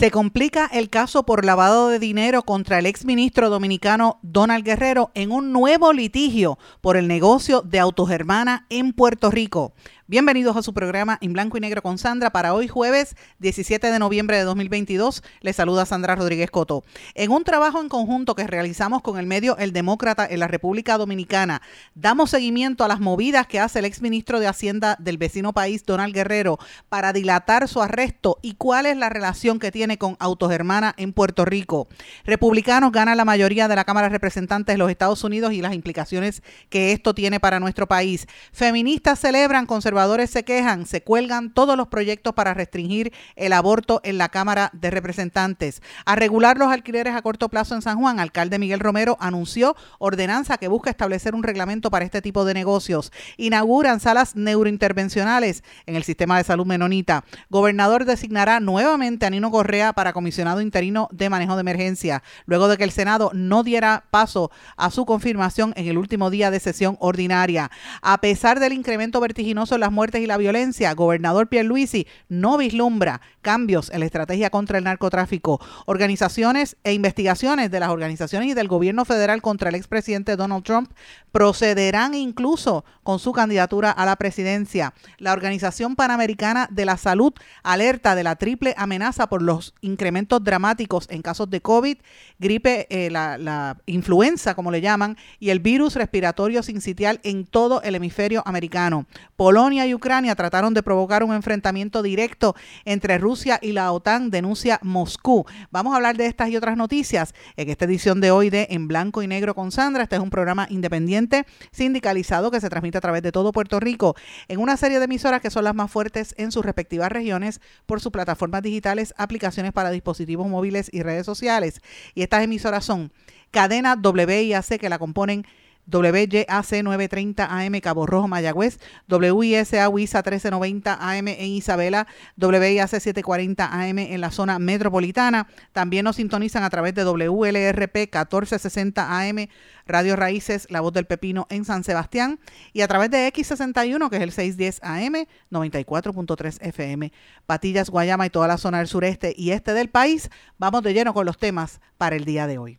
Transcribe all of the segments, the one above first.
Se complica el caso por lavado de dinero contra el exministro dominicano Donald Guerrero en un nuevo litigio por el negocio de Autogermana en Puerto Rico. Bienvenidos a su programa en blanco y negro con Sandra para hoy jueves 17 de noviembre de 2022. Les saluda Sandra Rodríguez Coto. En un trabajo en conjunto que realizamos con el medio El Demócrata en la República Dominicana, damos seguimiento a las movidas que hace el exministro de Hacienda del vecino país, Donald Guerrero, para dilatar su arresto y cuál es la relación que tiene con Autogermana en Puerto Rico. Republicanos ganan la mayoría de la Cámara de Representantes de los Estados Unidos y las implicaciones que esto tiene para nuestro país. Feministas celebran conservadores se quejan, se cuelgan todos los proyectos para restringir el aborto en la Cámara de Representantes. A regular los alquileres a corto plazo en San Juan, alcalde Miguel Romero anunció ordenanza que busca establecer un reglamento para este tipo de negocios. Inauguran salas neurointervencionales en el sistema de salud menonita. Gobernador designará nuevamente a Nino Correa para comisionado interino de manejo de emergencia, luego de que el Senado no diera paso a su confirmación en el último día de sesión ordinaria. A pesar del incremento vertiginoso en la muertes y la violencia, gobernador Pierluisi no vislumbra cambios en la estrategia contra el narcotráfico. Organizaciones e investigaciones de las organizaciones y del gobierno federal contra el expresidente Donald Trump procederán incluso con su candidatura a la presidencia. La Organización Panamericana de la Salud alerta de la triple amenaza por los incrementos dramáticos en casos de COVID, gripe, eh, la, influenza, como le llaman, y el virus respiratorio sincitial en todo el hemisferio americano. Polonia y Ucrania trataron de provocar un enfrentamiento directo entre Rusia y la OTAN, denuncia Moscú. Vamos a hablar de estas y otras noticias en esta edición de hoy de En Blanco y Negro con Sandra. Este es un programa independiente sindicalizado que se transmite a través de todo Puerto Rico en una serie de emisoras que son las más fuertes en sus respectivas regiones por sus plataformas digitales, aplicaciones para dispositivos móviles y redes sociales. Y estas emisoras son Cadena WIAC que la componen WYAC 930 AM Cabo Rojo Mayagüez, WISA WISA 1390 AM en Isabela, WIAC 740 AM en la zona metropolitana. También nos sintonizan a través de WLRP 1460 AM Radio Raíces, La Voz del Pepino en San Sebastián y a través de X61, que es el 610 AM, 94.3 FM, Patillas, Guayama y toda la zona del sureste y este del país. Vamos de lleno con los temas para el día de hoy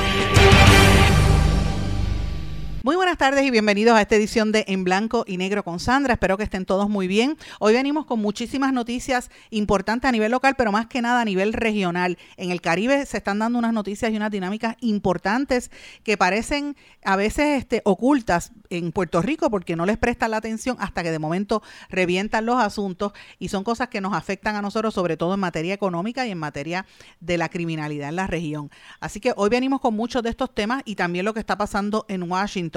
Muy buenas tardes y bienvenidos a esta edición de En Blanco y Negro con Sandra. Espero que estén todos muy bien. Hoy venimos con muchísimas noticias importantes a nivel local, pero más que nada a nivel regional. En el Caribe se están dando unas noticias y unas dinámicas importantes que parecen a veces este, ocultas en Puerto Rico porque no les prestan la atención hasta que de momento revientan los asuntos y son cosas que nos afectan a nosotros, sobre todo en materia económica y en materia de la criminalidad en la región. Así que hoy venimos con muchos de estos temas y también lo que está pasando en Washington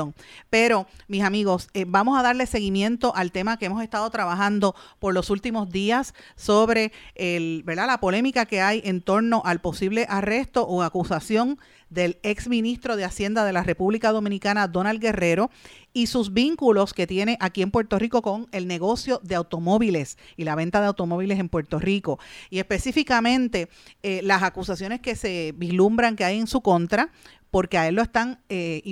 pero, mis amigos, eh, vamos a darle seguimiento al tema que hemos estado trabajando por los últimos días sobre la polémica que hay en torno al posible arresto o acusación del ex ministro de Hacienda de la República Dominicana, Donald Guerrero, y sus vínculos que tiene aquí en Puerto Rico con el negocio de automóviles y la venta de automóviles en Puerto Rico. Y específicamente eh, las acusaciones que se vislumbran que hay en su contra porque a él lo están, eh,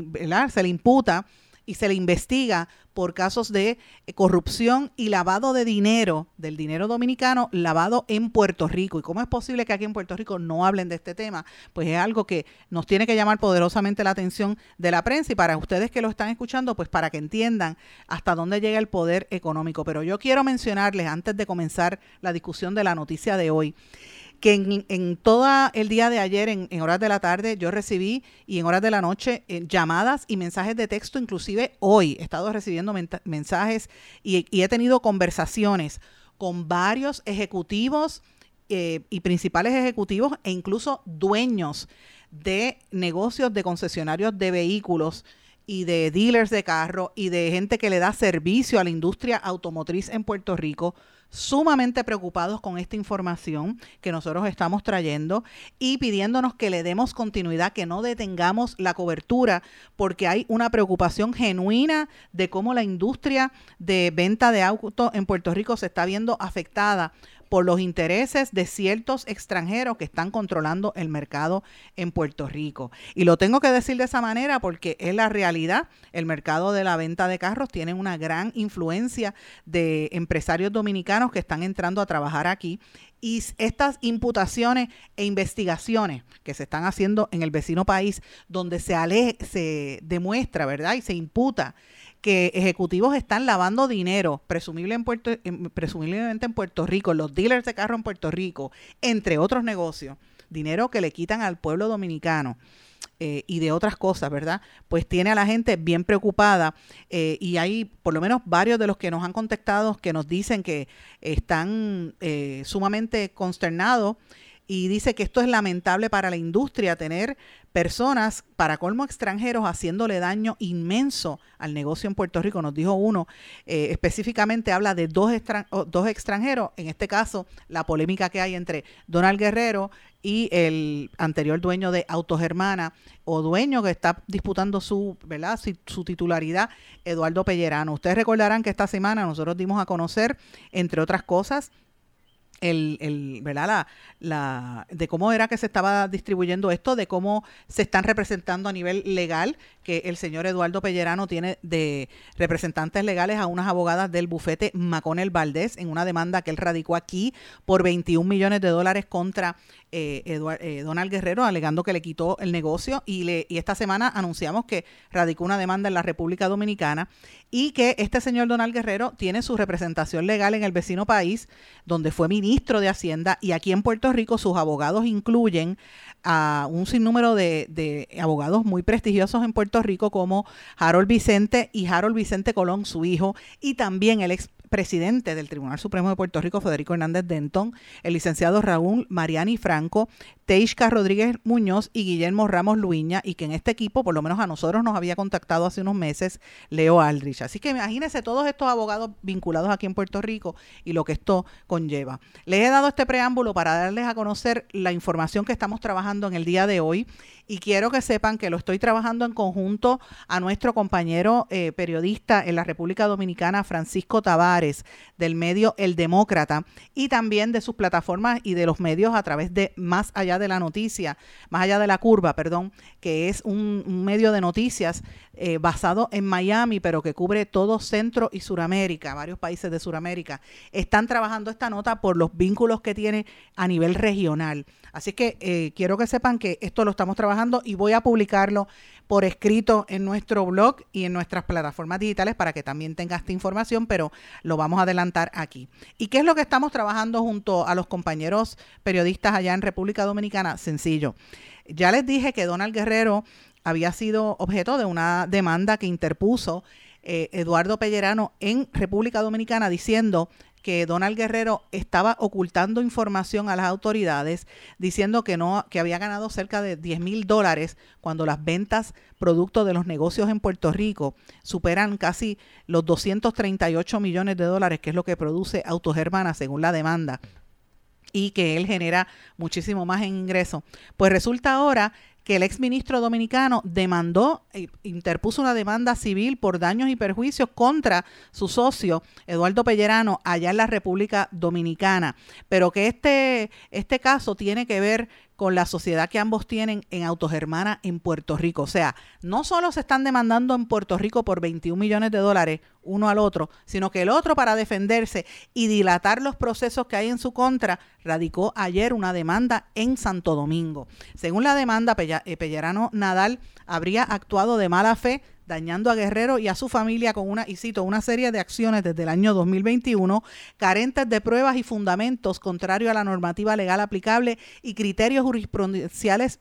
se le imputa y se le investiga por casos de eh, corrupción y lavado de dinero, del dinero dominicano, lavado en Puerto Rico. ¿Y cómo es posible que aquí en Puerto Rico no hablen de este tema? Pues es algo que nos tiene que llamar poderosamente la atención de la prensa y para ustedes que lo están escuchando, pues para que entiendan hasta dónde llega el poder económico. Pero yo quiero mencionarles, antes de comenzar la discusión de la noticia de hoy, que en, en todo el día de ayer, en, horas de la tarde, yo recibí y en horas de la noche eh, llamadas y mensajes de texto, inclusive hoy he estado recibiendo mensajes y, he tenido conversaciones con varios ejecutivos eh, y principales ejecutivos e incluso dueños de negocios de concesionarios de vehículos y de dealers de carro y de gente que le da servicio a la industria automotriz en Puerto Rico sumamente preocupados con esta información que nosotros estamos trayendo y pidiéndonos que le demos continuidad, que no detengamos la cobertura, porque hay una preocupación genuina de cómo la industria de venta de autos en Puerto Rico se está viendo afectada por los intereses de ciertos extranjeros que están controlando el mercado en Puerto Rico. Y lo tengo que decir de esa manera porque es la realidad. El mercado de la venta de carros tiene una gran influencia de empresarios dominicanos que están entrando a trabajar aquí y estas imputaciones e investigaciones que se están haciendo en el vecino país, donde se, se demuestra, ¿verdad? Y se imputa que ejecutivos están lavando dinero, presumible en Puerto, presumiblemente en Puerto Rico, los dealers de carro en Puerto Rico, entre otros negocios, dinero que le quitan al pueblo dominicano. Eh, y de otras cosas, ¿verdad? Pues tiene a la gente bien preocupada eh, y hay por lo menos varios de los que nos han contactado que nos dicen que están eh, sumamente consternados y dice que esto es lamentable para la industria tener personas, para colmo extranjeros, haciéndole daño inmenso al negocio en Puerto Rico. Nos dijo uno, eh, específicamente habla de dos, dos extranjeros, en este caso la polémica que hay entre Donald Guerrero y el anterior dueño de Autogermana o dueño que está disputando su, ¿verdad? su titularidad, Eduardo Pellerano. Ustedes recordarán que esta semana nosotros dimos a conocer, entre otras cosas, el, el, ¿verdad? La, la, de cómo era que se estaba distribuyendo esto, de cómo se están representando a nivel legal, que el señor Eduardo Pellerano tiene de representantes legales a unas abogadas del bufete Maconel Valdés en una demanda que él radicó aquí por 21 millones de dólares contra eh, eh, Donald Guerrero, alegando que le quitó el negocio y, le, y esta semana anunciamos que radicó una demanda en la República Dominicana y que este señor Donald Guerrero tiene su representación legal en el vecino país, donde fue ministro de Hacienda, y aquí en Puerto Rico sus abogados incluyen a un sinnúmero de, de abogados muy prestigiosos en Puerto Rico como Harold Vicente y Harold Vicente Colón, su hijo, y también el ex presidente del Tribunal Supremo de Puerto Rico, Federico Hernández Denton, el licenciado Raúl Mariani Franco, Teixca Rodríguez Muñoz y Guillermo Ramos Luiña, y que en este equipo, por lo menos a nosotros, nos había contactado hace unos meses Leo Aldrich. Así que imagínense todos estos abogados vinculados aquí en Puerto Rico y lo que esto conlleva. Les he dado este preámbulo para darles a conocer la información que estamos trabajando en el día de hoy y quiero que sepan que lo estoy trabajando en conjunto a nuestro compañero eh, periodista en la República Dominicana, Francisco Tavares, del medio El Demócrata, y también de sus plataformas y de los medios a través de Más Allá de la Noticia, Más Allá de la Curva, perdón, que es un, medio de noticias eh, basado en Miami, pero que cubre todo Centro y Suramérica, varios países de Suramérica. Están trabajando esta nota por los vínculos que tiene a nivel regional. Así que eh, quiero que sepan que esto lo estamos trabajando y voy a publicarlo por escrito en nuestro blog y en nuestras plataformas digitales para que también tenga esta información, pero lo vamos a adelantar aquí. ¿Y qué es lo que estamos trabajando junto a los compañeros periodistas allá en República Dominicana? Sencillo. Ya les dije que Donald Guerrero había sido objeto de una demanda que interpuso eh, Eduardo Pellerano en República Dominicana diciendo que Donald Guerrero estaba ocultando información a las autoridades diciendo que no que había ganado cerca de 10 mil dólares cuando las ventas producto de los negocios en Puerto Rico superan casi los 238 millones de dólares que es lo que produce Autogermana según la demanda y que él genera muchísimo más en ingreso. Pues resulta ahora que el exministro dominicano demandó, e interpuso una demanda civil por daños y perjuicios contra su socio Eduardo Pellerano allá en la República Dominicana, pero que este, este caso tiene que ver con la sociedad que ambos tienen en Autogermana en Puerto Rico. O sea, no solo se están demandando en Puerto Rico por 21 millones de dólares uno al otro, sino que el otro para defenderse y dilatar los procesos que hay en su contra, radicó ayer una demanda en Santo Domingo. Según la demanda, eh, Pellerano Nadal habría actuado de mala fe dañando a Guerrero y a su familia con una, y cito, una serie de acciones desde el año 2021 carentes de pruebas y fundamentos contrario a la normativa legal aplicable y criterios jurisprudenciales,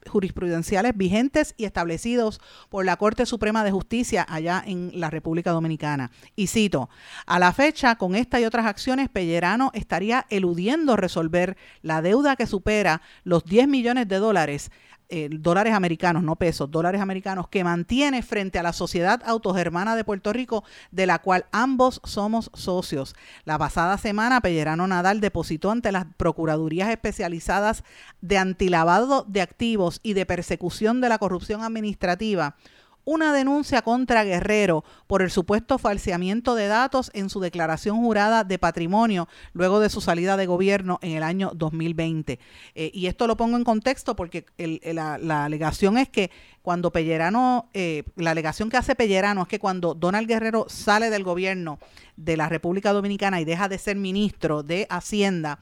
vigentes y establecidos por la Corte Suprema de Justicia allá en la República Dominicana. Y cito, a la fecha, con esta y otras acciones, Pellerano estaría eludiendo resolver la deuda que supera los 10 millones de dólares eh, dólares americanos, no pesos, dólares americanos, que mantiene frente a la Sociedad Autogermana de Puerto Rico, de la cual ambos somos socios. La pasada semana, Pellerano Nadal depositó ante las Procuradurías Especializadas de Antilavado de Activos y de Persecución de la Corrupción Administrativa una denuncia contra Guerrero por el supuesto falseamiento de datos en su declaración jurada de patrimonio luego de su salida de gobierno en el año 2020. Eh, y esto lo pongo en contexto porque la, alegación es que cuando Pellerano, eh, la alegación que hace Pellerano es que cuando Donald Guerrero sale del gobierno de la República Dominicana y deja de ser ministro de Hacienda,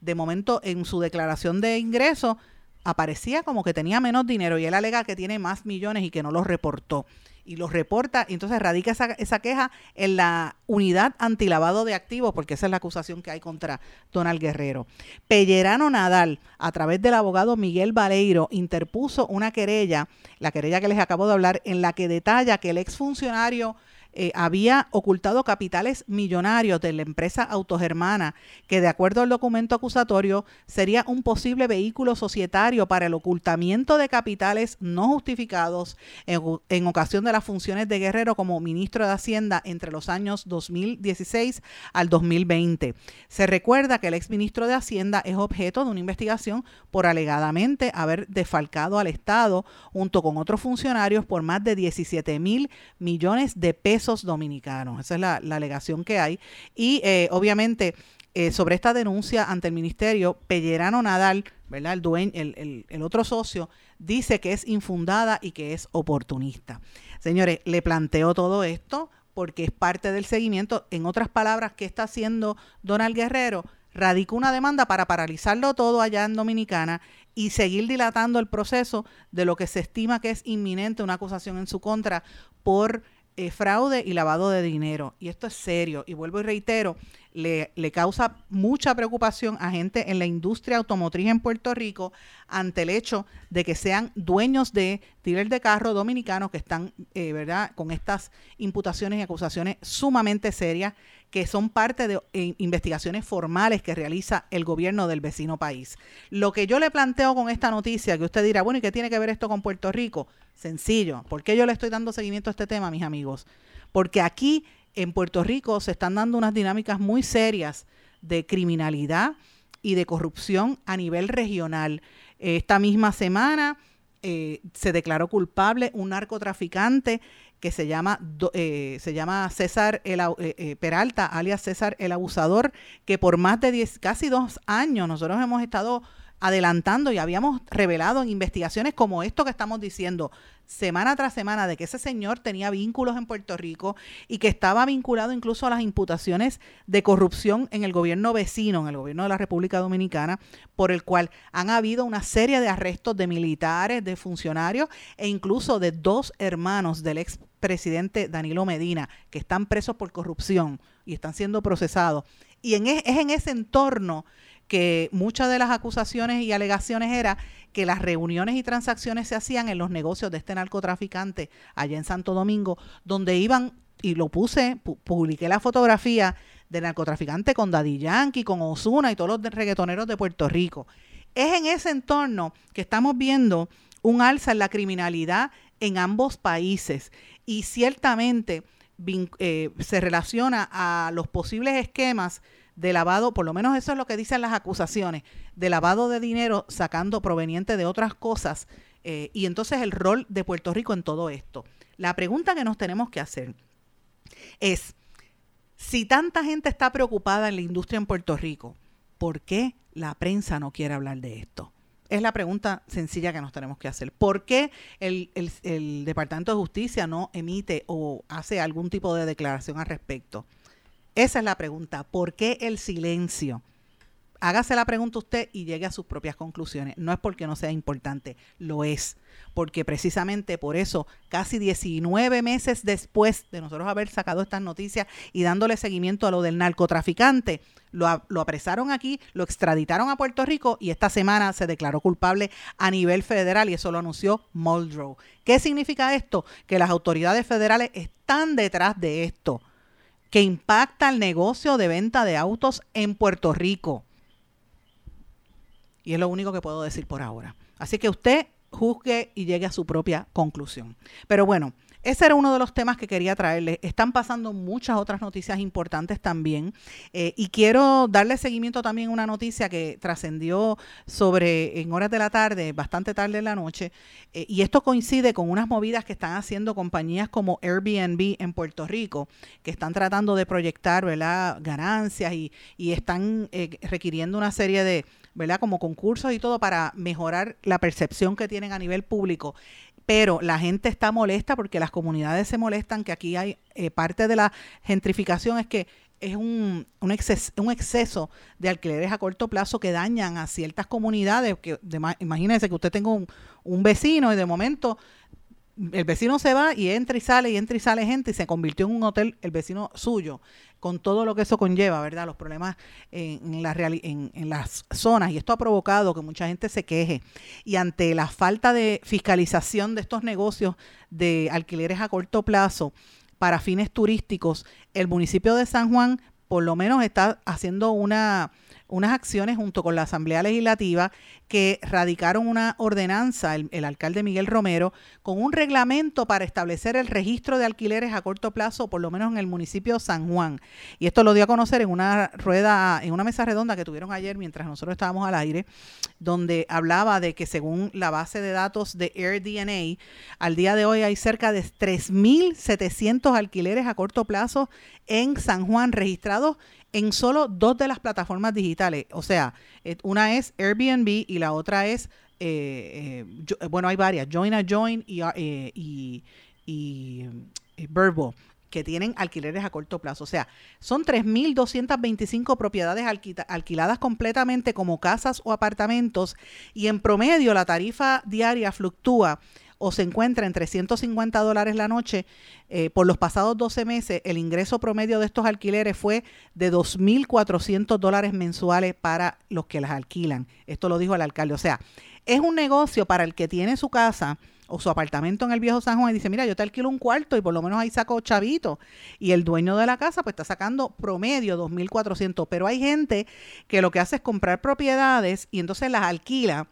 de momento en su declaración de ingreso aparecía como que tenía menos dinero y él alega que tiene más millones y que no los reportó. Y los reporta, y entonces radica esa, queja en la unidad antilavado de activos, porque esa es la acusación que hay contra Donald Guerrero. Pellerano Nadal, a través del abogado Miguel Valeiro, interpuso una querella, la querella que les acabo de hablar, en la que detalla que el exfuncionario eh, había ocultado capitales millonarios de la empresa Autogermana, que de acuerdo al documento acusatorio sería un posible vehículo societario para el ocultamiento de capitales no justificados en, ocasión de las funciones de Guerrero como ministro de Hacienda entre los años 2016 al 2020. Se recuerda que el exministro de Hacienda es objeto de una investigación por alegadamente haber defalcado al Estado junto con otros funcionarios por más de 17 mil millones de pesos dominicanos. Esa es la, alegación que hay. Y eh, obviamente eh, sobre esta denuncia ante el ministerio, Pellerano Nadal, ¿verdad? El, dueño, el, el, otro socio, dice que es infundada y que es oportunista. Señores, le planteo todo esto porque es parte del seguimiento. En otras palabras, ¿qué está haciendo Donald Guerrero? Radicó una demanda para paralizarlo todo allá en Dominicana y seguir dilatando el proceso de lo que se estima que es inminente una acusación en su contra por eh, fraude y lavado de dinero. Y esto es serio. Y vuelvo y reitero, le, causa mucha preocupación a gente en la industria automotriz en Puerto Rico ante el hecho de que sean dueños de dealers de carro dominicanos que están, eh, ¿verdad?, con estas imputaciones y acusaciones sumamente serias que son parte de eh, investigaciones formales que realiza el gobierno del vecino país. Lo que yo le planteo con esta noticia, que usted dirá, bueno, ¿y qué tiene que ver esto con Puerto Rico? Sencillo. ¿Por qué yo le estoy dando seguimiento a este tema, mis amigos? Porque aquí en Puerto Rico se están dando unas dinámicas muy serias de criminalidad y de corrupción a nivel regional. Esta misma semana eh, se declaró culpable un narcotraficante que se llama, eh, se llama César el, eh, Peralta, alias César el Abusador, que por más de diez, casi dos años nosotros hemos estado adelantando y habíamos revelado en investigaciones como esto que estamos diciendo semana tras semana de que ese señor tenía vínculos en Puerto Rico y que estaba vinculado incluso a las imputaciones de corrupción en el gobierno vecino, en el gobierno de la República Dominicana, por el cual han habido una serie de arrestos de militares, de funcionarios e incluso de dos hermanos del ex presidente Danilo Medina, que están presos por corrupción y están siendo procesados. Y en, e, es en ese entorno que muchas de las acusaciones y alegaciones era que las reuniones y transacciones se hacían en los negocios de este narcotraficante allá en Santo Domingo, donde iban, y lo puse, publiqué la fotografía del narcotraficante con Daddy Yankee, con Osuna y todos los reggaetoneros de Puerto Rico. Es en ese entorno que estamos viendo un alza en la criminalidad en ambos países y ciertamente eh, se relaciona a los posibles esquemas de lavado, por lo menos eso es lo que dicen las acusaciones, de lavado de dinero sacando proveniente de otras cosas eh, y entonces el rol de Puerto Rico en todo esto. La pregunta que nos tenemos que hacer es, si tanta gente está preocupada en la industria en Puerto Rico, ¿por qué la prensa no quiere hablar de esto? Es la pregunta sencilla que nos tenemos que hacer. ¿Por qué el, el Departamento de Justicia no emite o hace algún tipo de declaración al respecto? Esa es la pregunta. ¿Por qué el silencio? Hágase la pregunta usted y llegue a sus propias conclusiones. No es porque no sea importante, lo es. Porque precisamente por eso, casi 19 meses después de nosotros haber sacado estas noticias y dándole seguimiento a lo del narcotraficante, lo, lo apresaron aquí, lo extraditaron a Puerto Rico y esta semana se declaró culpable a nivel federal y eso lo anunció Muldrow. ¿Qué significa esto? Que las autoridades federales están detrás de esto que impacta el negocio de venta de autos en Puerto Rico. Y es lo único que puedo decir por ahora. Así que usted juzgue y llegue a su propia conclusión. Pero bueno, ese era uno de los temas que quería traerles. Están pasando muchas otras noticias importantes también. Eh, y quiero darle seguimiento también a una noticia que trascendió sobre en horas de la tarde, bastante tarde en la noche. Eh, y esto coincide con unas movidas que están haciendo compañías como Airbnb en Puerto Rico, que están tratando de proyectar ¿verdad? ganancias y, y están eh, requiriendo una serie de, ¿verdad? Como concursos y todo para mejorar la percepción que tienen a nivel público pero la gente está molesta porque las comunidades se molestan, que aquí hay eh, parte de la gentrificación es que es un, un, exceso, de alquileres a corto plazo que dañan a ciertas comunidades. Que imagínense que usted tenga un, un vecino y de momento el vecino se va y entra y sale y entra y sale gente y se convirtió en un hotel el vecino suyo con todo lo que eso conlleva, ¿verdad? Los problemas en, la en, en, las zonas y esto ha provocado que mucha gente se queje y ante la falta de fiscalización de estos negocios de alquileres a corto plazo para fines turísticos, el municipio de San Juan por lo menos está haciendo una unas acciones junto con la Asamblea Legislativa que radicaron una ordenanza, el, alcalde Miguel Romero, con un reglamento para establecer el registro de alquileres a corto plazo, por lo menos en el municipio de San Juan. Y esto lo dio a conocer en una rueda, en una mesa redonda que tuvieron ayer mientras nosotros estábamos al aire, donde hablaba de que según la base de datos de AirDNA, al día de hoy hay cerca de 3.700 alquileres a corto plazo en San Juan registrados en solo dos de las plataformas digitales. O sea, una es Airbnb y la otra es, eh, eh, bueno, hay varias, Join a Join y, y, y, que tienen alquileres a corto plazo. O sea, son 3.225 propiedades alquiladas completamente como casas o apartamentos y en promedio la tarifa diaria fluctúa o se encuentra en 350 dólares la noche, eh, por los pasados 12 meses el ingreso promedio de estos alquileres fue de 2.400 dólares mensuales para los que las alquilan. Esto lo dijo el alcalde. O sea, es un negocio para el que tiene su casa o su apartamento en el viejo San Juan y dice, mira, yo te alquilo un cuarto y por lo menos ahí saco chavito. Y el dueño de la casa pues está sacando promedio 2.400. Pero hay gente que lo que hace es comprar propiedades y entonces las alquila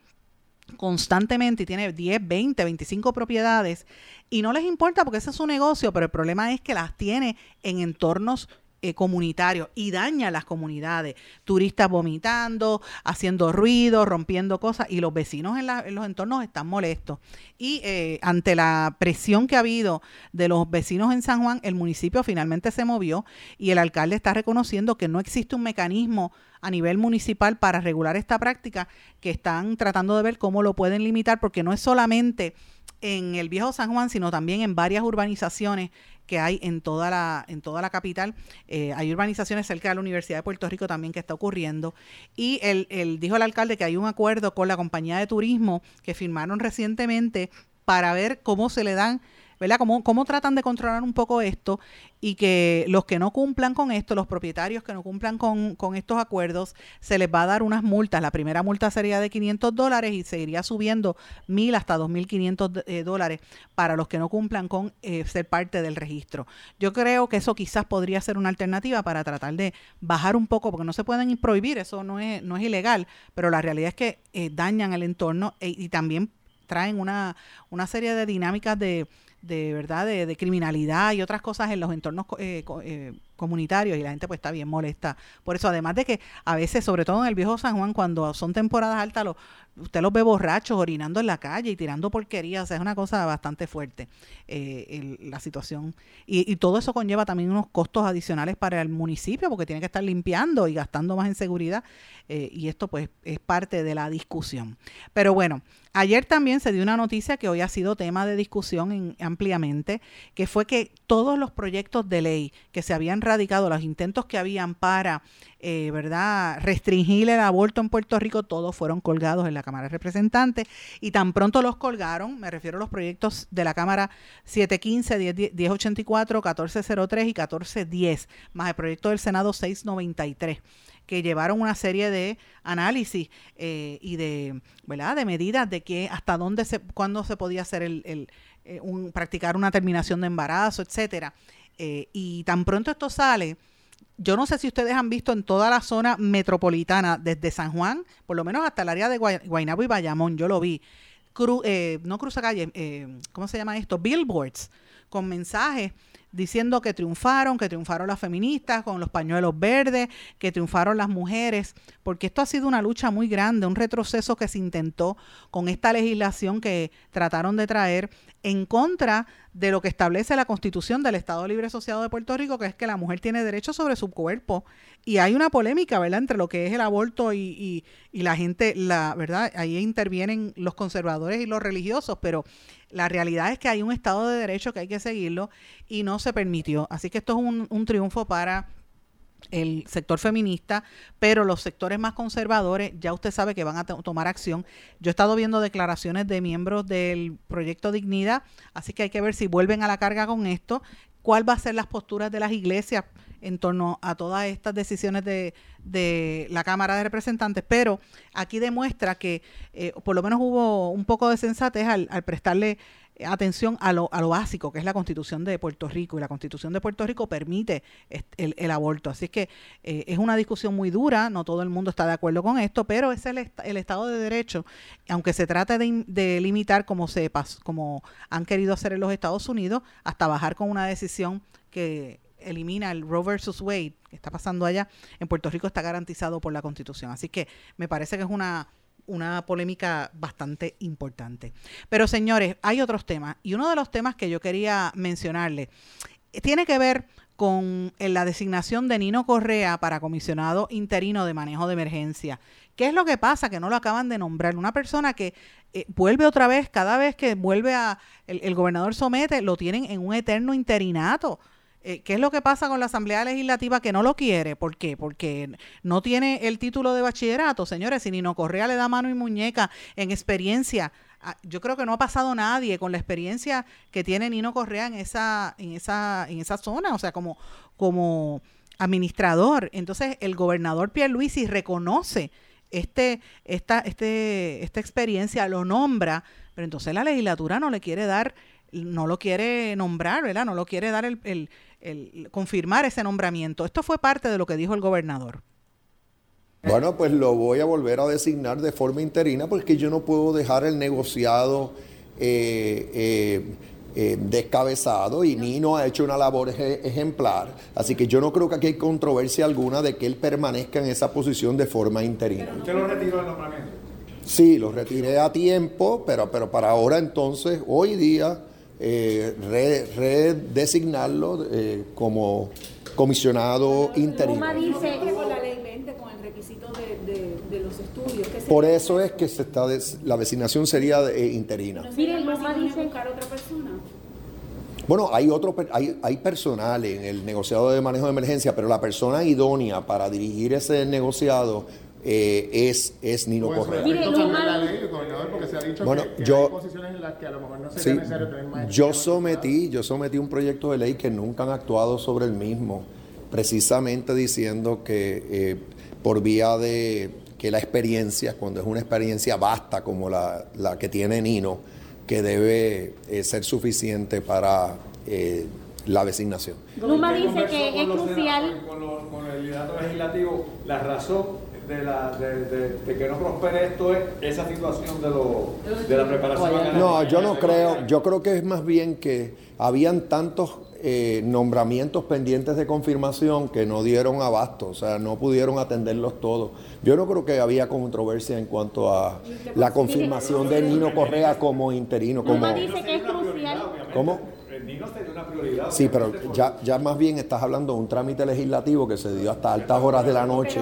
constantemente y tiene 10, 20, 25 propiedades y no les importa porque ese es su negocio, pero el problema es que las tiene en entornos eh, comunitarios y daña las comunidades. Turistas vomitando, haciendo ruido, rompiendo cosas y los vecinos en, los entornos están molestos. Y eh, ante la presión que ha habido de los vecinos en San Juan, el municipio finalmente se movió y el alcalde está reconociendo que no existe un mecanismo a nivel municipal para regular esta práctica que están tratando de ver cómo lo pueden limitar porque no es solamente en el viejo San Juan, sino también en varias urbanizaciones que hay en toda la, en toda la capital. Eh, hay urbanizaciones cerca de la Universidad de Puerto Rico también que está ocurriendo. Y él, dijo el alcalde que hay un acuerdo con la compañía de turismo que firmaron recientemente para ver cómo se le dan ¿verdad? ¿Cómo, ¿Cómo tratan de controlar un poco esto y que los que no cumplan con esto, los propietarios que no cumplan con, estos acuerdos, se les va a dar unas multas. La primera multa sería de 500 dólares y seguiría subiendo 1.000 hasta 2.500 eh, dólares para los que no cumplan con eh, ser parte del registro. Yo creo que eso quizás podría ser una alternativa para tratar de bajar un poco, porque no se pueden prohibir, eso no es, no es ilegal, pero la realidad es que eh, dañan el entorno y también traen una, una serie de dinámicas de de verdad de, criminalidad y otras cosas en los entornos eh, eh, comunitarios y la gente pues está bien molesta por eso además de que a veces sobre todo en el viejo San Juan cuando son temporadas altas los usted los ve borrachos orinando en la calle y tirando porquerías, es una cosa bastante fuerte eh, la situación. Y, todo eso conlleva también unos costos adicionales para el municipio porque tiene que estar limpiando y gastando más en seguridad eh, y esto pues es parte de la discusión. Pero bueno, ayer también se dio una noticia que hoy ha sido tema de discusión ampliamente, que fue que todos los proyectos de ley que se habían radicado, los intentos que habían para eh, ¿verdad?, restringir el aborto en Puerto Rico, todos fueron colgados en la Cámara de Representantes y tan pronto los colgaron, me refiero a los proyectos de la Cámara 715, 1084, 1403 y 1410, más el proyecto del Senado 693 que llevaron una serie de análisis eh, y de, ¿verdad? de medidas de que hasta dónde se, cuándo se podía hacer el, eh, un, practicar una terminación de embarazo, etcétera. Y tan pronto esto sale, yo no sé si ustedes han visto en toda la zona metropolitana, desde San Juan, por lo menos hasta el área de Guaynabo y Bayamón, yo lo vi. eh, no cruzacalle, eh, ¿cómo se llama esto? Billboards con mensajes diciendo que triunfaron, que triunfaron las feministas con los pañuelos verdes, que triunfaron las mujeres, porque esto ha sido una lucha muy grande, un retroceso que se intentó con esta legislación que trataron de traer en contra de lo que establece la Constitución del Estado Libre Asociado de Puerto Rico, que es que la mujer tiene derecho sobre su cuerpo. Y hay una polémica, ¿verdad?, entre lo que es el aborto y, la gente, la verdad, ahí intervienen los conservadores y los religiosos, pero la realidad es que hay un Estado de Derecho que hay que seguirlo y no se permitió. Así que esto es un triunfo para el sector feminista, pero los sectores más conservadores ya usted sabe que van a tomar acción. Yo he estado viendo declaraciones de miembros del proyecto Dignidad, así que hay que ver si vuelven a la carga con esto, cuál va a ser las posturas de las iglesias en torno a todas estas decisiones de, de la Cámara de Representantes, pero aquí demuestra que eh, por lo menos hubo un poco de sensatez al, al prestarle atención a lo, a lo básico, que es la constitución de Puerto Rico, y la constitución de Puerto Rico permite el, el aborto. Así que eh, es una discusión muy dura, no todo el mundo está de acuerdo con esto, pero es el, el Estado de Derecho, aunque se trate de, de limitar como, se, como han querido hacer en los Estados Unidos, hasta bajar con una decisión que elimina el Roe versus Wade, que está pasando allá, en Puerto Rico está garantizado por la Constitución. Así que me parece que es una una polémica bastante importante. Pero señores, hay otros temas y uno de los temas que yo quería mencionarle tiene que ver con la designación de Nino Correa para comisionado interino de manejo de emergencia. ¿Qué es lo que pasa? Que no lo acaban de nombrar. Una persona que eh, vuelve otra vez, cada vez que vuelve a el, el gobernador somete, lo tienen en un eterno interinato. Eh, ¿Qué es lo que pasa con la Asamblea Legislativa que no lo quiere? ¿Por qué? Porque no tiene el título de bachillerato, señores. Si Nino Correa le da mano y muñeca en experiencia, ah, yo creo que no ha pasado nadie con la experiencia que tiene Nino Correa en esa, en esa, en esa zona, o sea, como, como administrador. Entonces, el gobernador Pierluisi reconoce este, esta, este, esta experiencia, lo nombra, pero entonces la legislatura no le quiere dar no lo quiere nombrar, ¿verdad? No lo quiere dar el, el, confirmar ese nombramiento. Esto fue parte de lo que dijo el gobernador. Bueno, pues lo voy a volver a designar de forma interina porque yo no puedo dejar el negociado eh, eh, eh, descabezado y Nino ha hecho una labor ejemplar. Así que yo no creo que aquí hay controversia alguna de que él permanezca en esa posición de forma interina. ¿Usted lo retiró del nombramiento? Sí, lo retiré a tiempo, pero, pero para ahora entonces, hoy día redesignarlo eh, como comisionado interino. dice con la ley 20 con el requisito de, de, los estudios. Por eso es que se está la designación sería de, eh, interina. Mire, Luma dice buscar otra persona. Bueno, hay otro hay, hay personal en el negociado de manejo de emergencia, pero la persona idónea para dirigir ese negociado eh, es, es Nino pues, Correa. bueno, yo, Yo sometí, yo sometí un proyecto de ley que nunca han actuado sobre el mismo, precisamente diciendo que eh, por vía de que la experiencia, cuando es una experiencia vasta como la, la que tiene Nino, que debe eh, ser suficiente para la designación. Luma dice que es crucial. Con, el liderato legislativo, la razón de, la, de, que no prospere esto es esa situación de, lo, de la preparación No, yo no creo, yo creo que es más bien que habían tantos eh, nombramientos pendientes de confirmación que no dieron abasto, o sea, no pudieron atenderlos todos. Yo no creo que había controversia en cuanto a la confirmación de Nino Correa como interino. Como, dice que es crucial. ¿Cómo? Sí, pero ya, ya más bien estás hablando de un trámite legislativo que se dio hasta altas horas de la noche.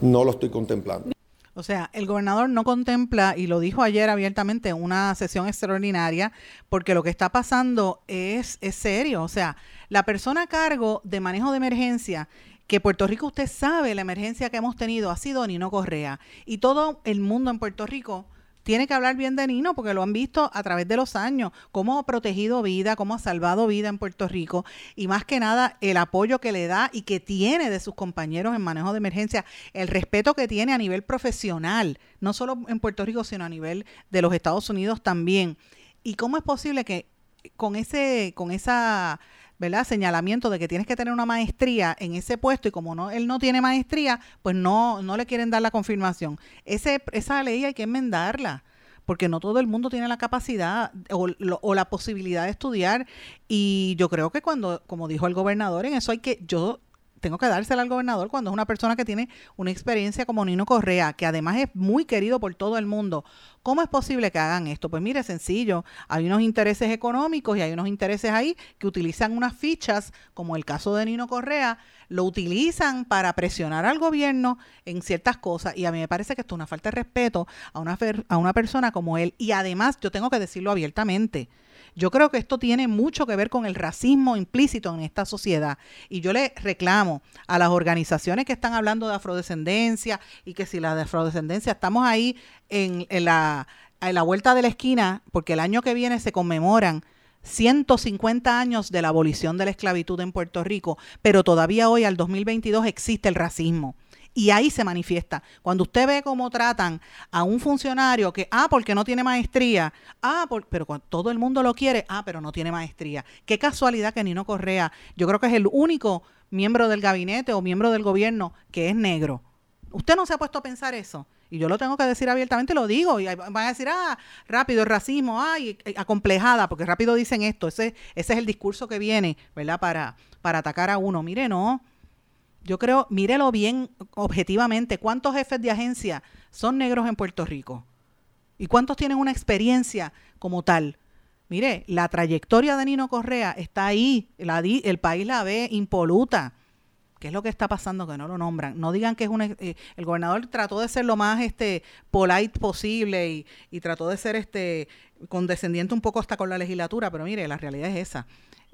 No lo estoy contemplando. O sea, el gobernador no contempla, y lo dijo ayer abiertamente, una sesión extraordinaria, porque lo que está pasando es, es serio. O sea, la persona a cargo de manejo de emergencia, que Puerto Rico usted sabe, la emergencia que hemos tenido ha sido Nino Correa. Y todo el mundo en Puerto Rico tiene que hablar bien de Nino porque lo han visto a través de los años, cómo ha protegido vida, cómo ha salvado vida en Puerto Rico y más que nada el apoyo que le da y que tiene de sus compañeros en manejo de emergencia, el respeto que tiene a nivel profesional, no solo en Puerto Rico, sino a nivel de los Estados Unidos también. ¿Y cómo es posible que con ese con esa ¿verdad? señalamiento de que tienes que tener una maestría en ese puesto y como no él no tiene maestría, pues no no le quieren dar la confirmación. Ese, esa ley hay que enmendarla porque no todo el mundo tiene la capacidad o, o, la posibilidad de estudiar. Y yo creo que cuando, como dijo el gobernador, en eso hay que, yo tengo que dársela al gobernador cuando es una persona que tiene una experiencia como Nino Correa, que además es muy querido por todo el mundo. ¿Cómo es posible que hagan esto? Pues mire, sencillo, hay unos intereses económicos y hay unos intereses ahí que utilizan unas fichas, como el caso de Nino Correa, lo utilizan para presionar al gobierno en ciertas cosas y a mí me parece que esto es una falta de respeto a una, a una persona como él y además yo tengo que decirlo abiertamente yo creo que esto tiene mucho que ver con el racismo implícito en esta sociedad. Y yo le reclamo a las organizaciones que están hablando de afrodescendencia y que si la de afrodescendencia estamos ahí en, la, en la vuelta de la esquina, porque el año que viene se conmemoran 150 años de la abolición de la esclavitud en Puerto Rico, pero todavía hoy, al 2022, existe el racismo. Y ahí se manifiesta. Cuando usted ve cómo tratan a un funcionario que, ah, porque no tiene maestría, ah, pero todo el mundo lo quiere, ah, pero no tiene maestría. Qué casualidad que Nino Correa, yo creo que es el único miembro del gabinete o miembro del gobierno que es negro. Usted no se ha puesto a pensar eso. Y yo lo tengo que decir abiertamente, lo digo. Y van a decir, ah, rápido, el racismo, ay, acomplejada, porque rápido dicen esto. Ese, ese es el discurso que viene, ¿verdad? Para, para atacar a uno. Mire, no yo creo, mírelo bien objetivamente, ¿cuántos jefes de agencia son negros en Puerto Rico? ¿Y cuántos tienen una experiencia como tal? Mire, la trayectoria de Nino Correa está ahí, la el país la ve impoluta. ¿Qué es lo que está pasando que no lo nombran? No digan que es un... Eh, el gobernador trató de ser lo más este polite posible y, y trató de ser este condescendiente un poco hasta con la legislatura, pero mire, la realidad es esa.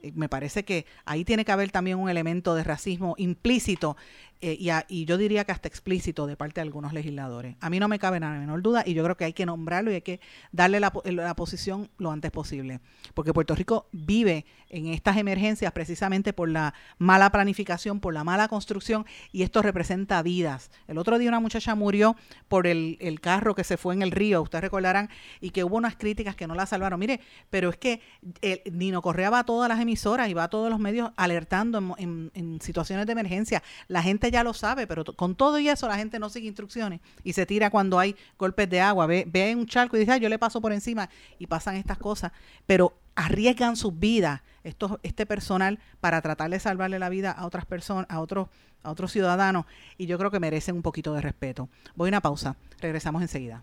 Eh, me parece que ahí tiene que haber también un elemento de racismo implícito eh, y, yo diría que hasta explícito de parte de algunos legisladores. A mí no me cabe nada menor duda y yo creo que hay que nombrarlo y hay que darle la, la, posición lo antes posible. Porque Puerto Rico vive en estas emergencias precisamente por la mala planificación, por la mala construcción y esto representa vidas. El otro día una muchacha murió por el, el carro que se fue en el río, ustedes recordarán, y que hubo unas críticas que no la salvaron. Mire, pero es que el, Nino Correa va a todas las emisoras y va a todos los medios alertando en, en situaciones de emergencia. La gente ya lo sabe, pero con todo y eso la gente no sigue instrucciones y se tira cuando hay golpes de agua. Ve, ve un charco y dice, yo le paso por encima y pasan estas cosas. Pero arriesgan sus vidas estos, este personal para tratar de salvarle la vida a otras personas, a otros, a otros ciudadanos, y yo creo que merecen un poquito de respeto. Voy a una pausa, regresamos enseguida.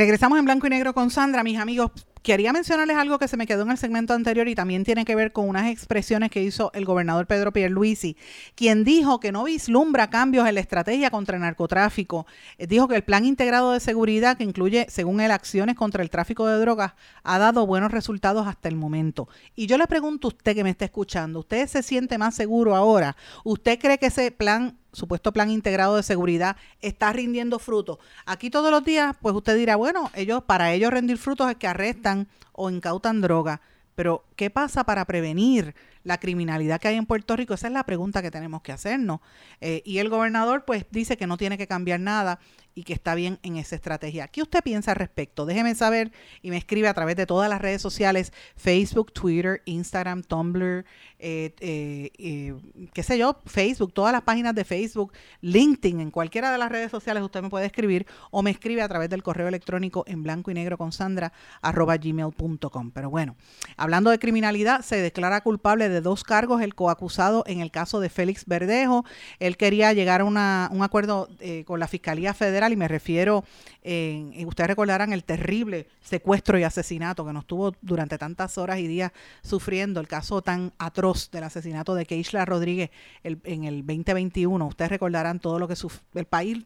Regresamos en blanco y negro con Sandra, mis amigos. Quería mencionarles algo que se me quedó en el segmento anterior y también tiene que ver con unas expresiones que hizo el gobernador Pedro Pierluisi, quien dijo que no vislumbra cambios en la estrategia contra el narcotráfico. Eh, dijo que el plan integrado de seguridad, que incluye, según él, acciones contra el tráfico de drogas, ha dado buenos resultados hasta el momento. Y yo le pregunto a usted que me está escuchando, ¿usted se siente más seguro ahora? ¿Usted cree que ese plan supuesto plan integrado de seguridad está rindiendo frutos. Aquí todos los días, pues usted dirá, bueno, ellos para ellos rendir frutos es que arrestan o incautan droga. Pero, ¿qué pasa para prevenir la criminalidad que hay en Puerto Rico? Esa es la pregunta que tenemos que hacernos. Eh, y el gobernador, pues, dice que no tiene que cambiar nada y que está bien en esa estrategia. ¿Qué usted piensa al respecto? Déjeme saber y me escribe a través de todas las redes sociales, Facebook, Twitter, Instagram, Tumblr, eh, eh, eh, qué sé yo, Facebook, todas las páginas de Facebook, LinkedIn, en cualquiera de las redes sociales usted me puede escribir o me escribe a través del correo electrónico en blanco y negro con Sandra arroba gmail.com. Pero bueno, hablando de criminalidad, se declara culpable de dos cargos el coacusado en el caso de Félix Verdejo. Él quería llegar a un acuerdo con la Fiscalía Federal y me refiero, en, ustedes recordarán el terrible secuestro y asesinato que nos tuvo durante tantas horas y días sufriendo, el caso tan atroz del asesinato de Keishla Rodríguez en el 2021. Ustedes recordarán todo lo que el país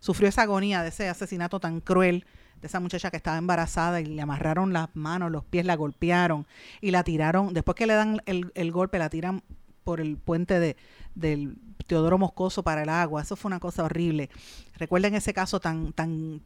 sufrió esa agonía de ese asesinato tan cruel de esa muchacha que estaba embarazada y le amarraron las manos, los pies, la golpearon y la tiraron, después que le dan el, el golpe, la tiran por el puente de, del Teodoro Moscoso para el agua. Eso fue una cosa horrible. Recuerden ese caso tan, tan,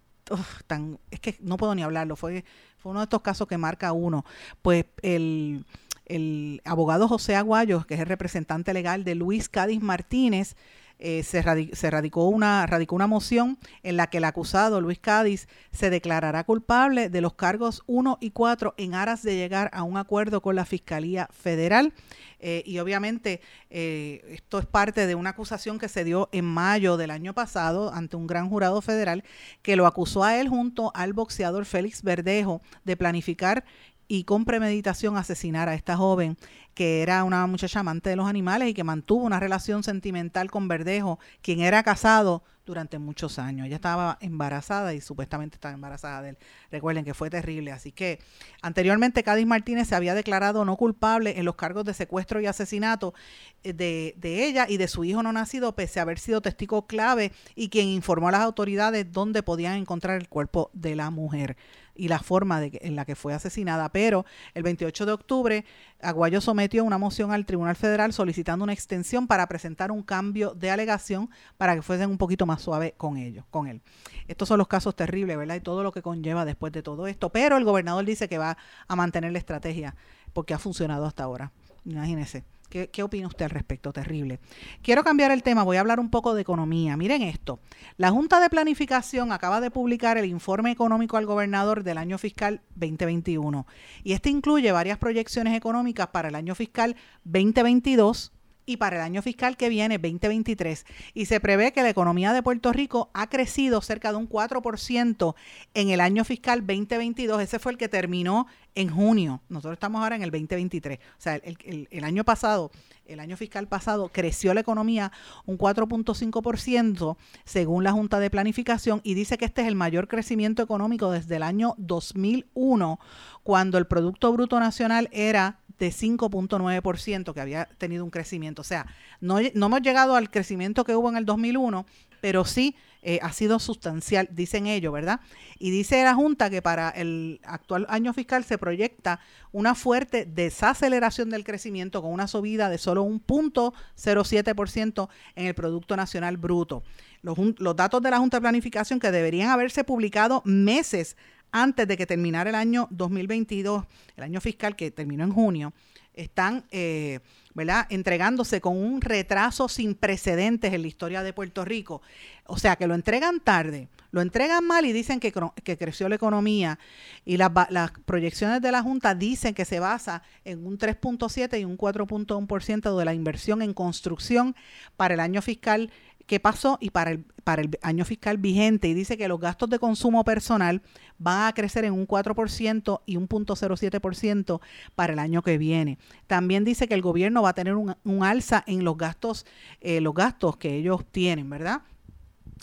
tan, es que no puedo ni hablarlo. Fue, fue uno de estos casos que marca uno. Pues el, el abogado José Aguayo, que es el representante legal de Luis Cádiz Martínez, eh, se, radicó, una, radicó una moción en la que el acusado, Luis Cádiz, se declarará culpable de los cargos 1 y 4 en aras de llegar a un acuerdo con la Fiscalía Federal. Eh, y obviamente eh, esto es parte de una acusación que se dio en mayo del año pasado ante un gran jurado federal que lo acusó a él junto al boxeador Félix Verdejo de planificar y con premeditación asesinar a esta joven que era una muchacha amante de los animales y que mantuvo una relación sentimental con Verdejo, quien era casado durante muchos años. Ella estaba embarazada y supuestamente estaba embarazada de él. Recuerden que fue terrible. Así que anteriormente Cádiz Martínez se había declarado no culpable en los cargos de secuestro y asesinato eh, de, de ella y de su hijo no nacido, pese a haber sido testigo clave y quien informó a las autoridades dónde podían encontrar el cuerpo de la mujer y la forma de en la que fue asesinada. Pero el 28 de octubre, Aguayo sometió una moción al Tribunal Federal solicitando una extensión para presentar un cambio de alegación para que fuesen un poquito más suave con ellos, con él. Estos son los casos terribles, ¿verdad? Y todo lo que conlleva después de todo esto. Pero el gobernador dice que va a mantener la estrategia porque ha funcionado hasta ahora. Imagínese. ¿Qué, opina usted al respecto? Terrible. Quiero cambiar el tema, voy a hablar un poco de economía. Miren esto, la Junta de Planificación acaba de publicar el informe económico al gobernador del año fiscal 2021 y este incluye varias proyecciones económicas para el año fiscal 2022 y para el año fiscal que viene, 2023. Y se prevé que la economía de Puerto Rico ha crecido cerca de un 4% en el año fiscal 2022. Ese fue el que terminó en junio. Nosotros estamos ahora en el 2023. O sea, el, el año pasado, el año fiscal pasado, creció la economía un 4.5% según la Junta de Planificación y dice que este es el mayor crecimiento económico desde el año 2001, cuando el Producto Bruto Nacional era de 5.9%, que había tenido un crecimiento. O sea, no, no, hemos llegado al crecimiento que hubo en el 2001, pero sí eh, ha sido sustancial, dicen ellos, ¿verdad? Y dice la Junta que para el actual año fiscal se proyecta una fuerte desaceleración del crecimiento con una subida de solo un punto 0,7% en el Producto Nacional Bruto. Los, los datos de la Junta de Planificación que deberían haberse publicado meses antes de que terminara el año 2022, el año fiscal que terminó en junio, están eh, ¿verdad? entregándose con un retraso sin precedentes en la historia de Puerto Rico. O sea, que lo entregan tarde, lo entregan mal y dicen que, creció la economía. Y las, las proyecciones de la Junta dicen que se basa en un 3.7 y un 4.1% de la inversión en construcción para el año fiscal que pasó y para el, para el año fiscal vigente y dice que los gastos de consumo personal van a crecer en un 4% y un 0.07% para el año que viene. También dice que el gobierno va a tener un, alza en los gastos, eh, los gastos que ellos tienen, ¿verdad?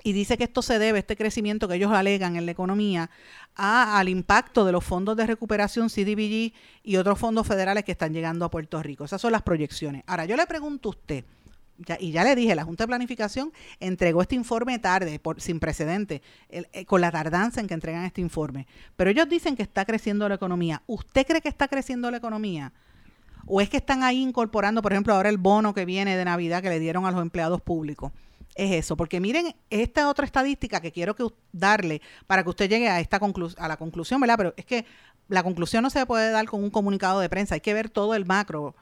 Y dice que esto se debe, este crecimiento que ellos alegan en la economía, a, al impacto de los fondos de recuperación CDBG y otros fondos federales que están llegando a Puerto Rico. Esas son las proyecciones. Ahora, yo le pregunto a usted, y ya le dije, la Junta de Planificación entregó este informe tarde, por, sin precedente, eh, con la tardanza en que entregan este informe. Pero ellos dicen que está creciendo la economía. ¿Usted cree que está creciendo la economía? ¿O es que están ahí incorporando, por ejemplo, ahora el bono que viene de Navidad que le dieron a los empleados públicos? Es eso, porque miren, esta otra estadística que quiero que darle para que usted llegue a esta a la conclusión, ¿verdad? Pero es que la conclusión no se puede dar con un comunicado de prensa, hay que ver todo el macro,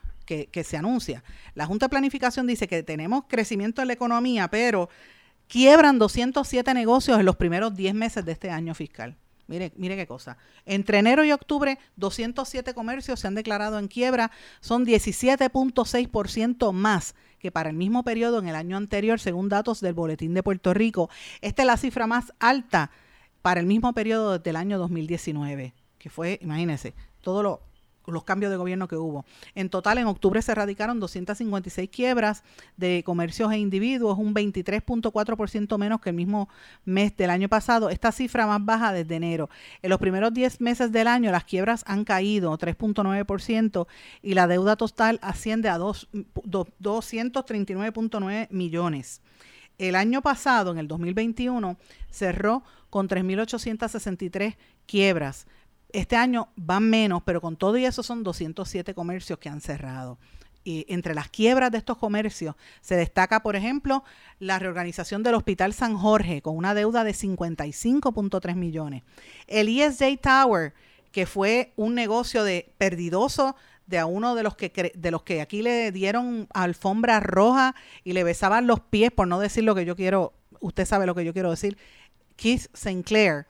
que, se anuncia. La Junta de Planificación dice que tenemos crecimiento en la economía, pero quiebran 207 negocios en los primeros 10 meses de este año fiscal. Mire, mire qué cosa. Entre enero y octubre, 207 comercios se han declarado en quiebra. Son 17.6% más que para el mismo periodo en el año anterior, según datos del Boletín de Puerto Rico. Esta es la cifra más alta para el mismo periodo desde el año 2019, que fue, imagínense, todo lo los cambios de gobierno que hubo. En total, en octubre se erradicaron 256 quiebras de comercios e individuos, un 23.4% menos que el mismo mes del año pasado. Esta cifra más baja desde enero. En los primeros 10 meses del año, las quiebras han caído 3.9% y la deuda total asciende a 239.9 millones. El año pasado, en el 2021, cerró con 3.863 quiebras. Este año van menos, pero con todo y eso son 207 comercios que han cerrado. Y entre las quiebras de estos comercios se destaca, por ejemplo, la reorganización del Hospital San Jorge con una deuda de 55.3 millones. El ESJ Tower, que fue un negocio de perdidoso de a uno de los que de los que aquí le dieron alfombra roja y le besaban los pies por no decir lo que yo quiero, usted sabe lo que yo quiero decir. Keith Sinclair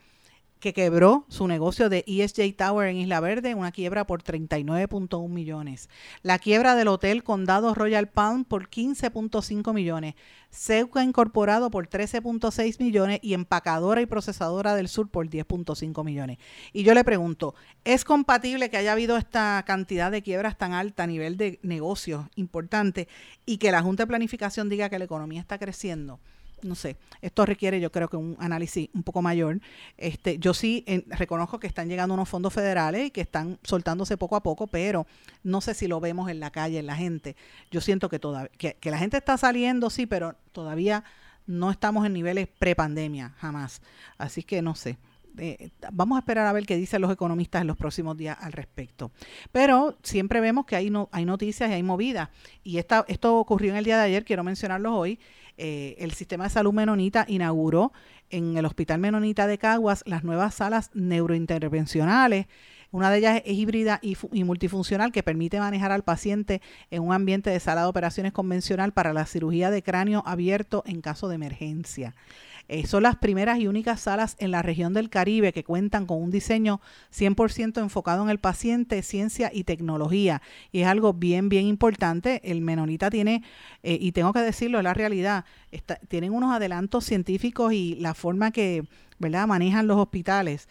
que quebró su negocio de ESJ Tower en Isla Verde, una quiebra por 39.1 millones. La quiebra del Hotel Condado Royal Palm por 15.5 millones. Ceuca Incorporado por 13.6 millones y Empacadora y Procesadora del Sur por 10.5 millones. Y yo le pregunto, ¿es compatible que haya habido esta cantidad de quiebras tan alta a nivel de negocios importante y que la Junta de Planificación diga que la economía está creciendo? No sé, esto requiere yo creo que un análisis un poco mayor. Este, yo sí reconozco que están llegando unos fondos federales y que están soltándose poco a poco, pero no sé si lo vemos en la calle, en la gente. Yo siento que, todavía, que, la gente está saliendo, sí, pero todavía no estamos en niveles pre-pandemia, jamás. Así que no sé. Eh, vamos a esperar a ver qué dicen los economistas en los próximos días al respecto. Pero siempre vemos que hay, no, hay noticias y hay movidas. Y esta, esto ocurrió en el día de ayer, quiero mencionarlo hoy. Eh, el sistema de salud menonita inauguró en el Hospital Menonita de Caguas las nuevas salas neurointervencionales. Una de ellas es híbrida y, y, multifuncional que permite manejar al paciente en un ambiente de sala de operaciones convencional para la cirugía de cráneo abierto en caso de emergencia. Eh, son las primeras y únicas salas en la región del Caribe que cuentan con un diseño 100% enfocado en el paciente, ciencia y tecnología. Y es algo bien, bien importante. El Menonita tiene, eh, y tengo que decirlo, es la realidad, tienen unos adelantos científicos y la forma que ¿verdad? manejan los hospitales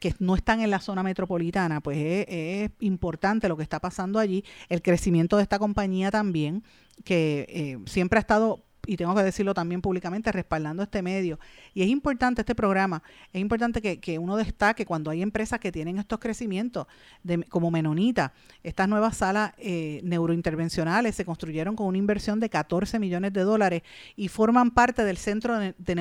que no están en la zona metropolitana, pues es, importante lo que está pasando allí, el crecimiento de esta compañía también, que eh, siempre ha estado y tengo que decirlo también públicamente, respaldando este medio. Y es importante este programa, es importante que, uno destaque cuando hay empresas que tienen estos crecimientos, de, como Menonita. Estas nuevas salas eh, neurointervencionales se construyeron con una inversión de 14 millones de dólares y forman parte del Centro de,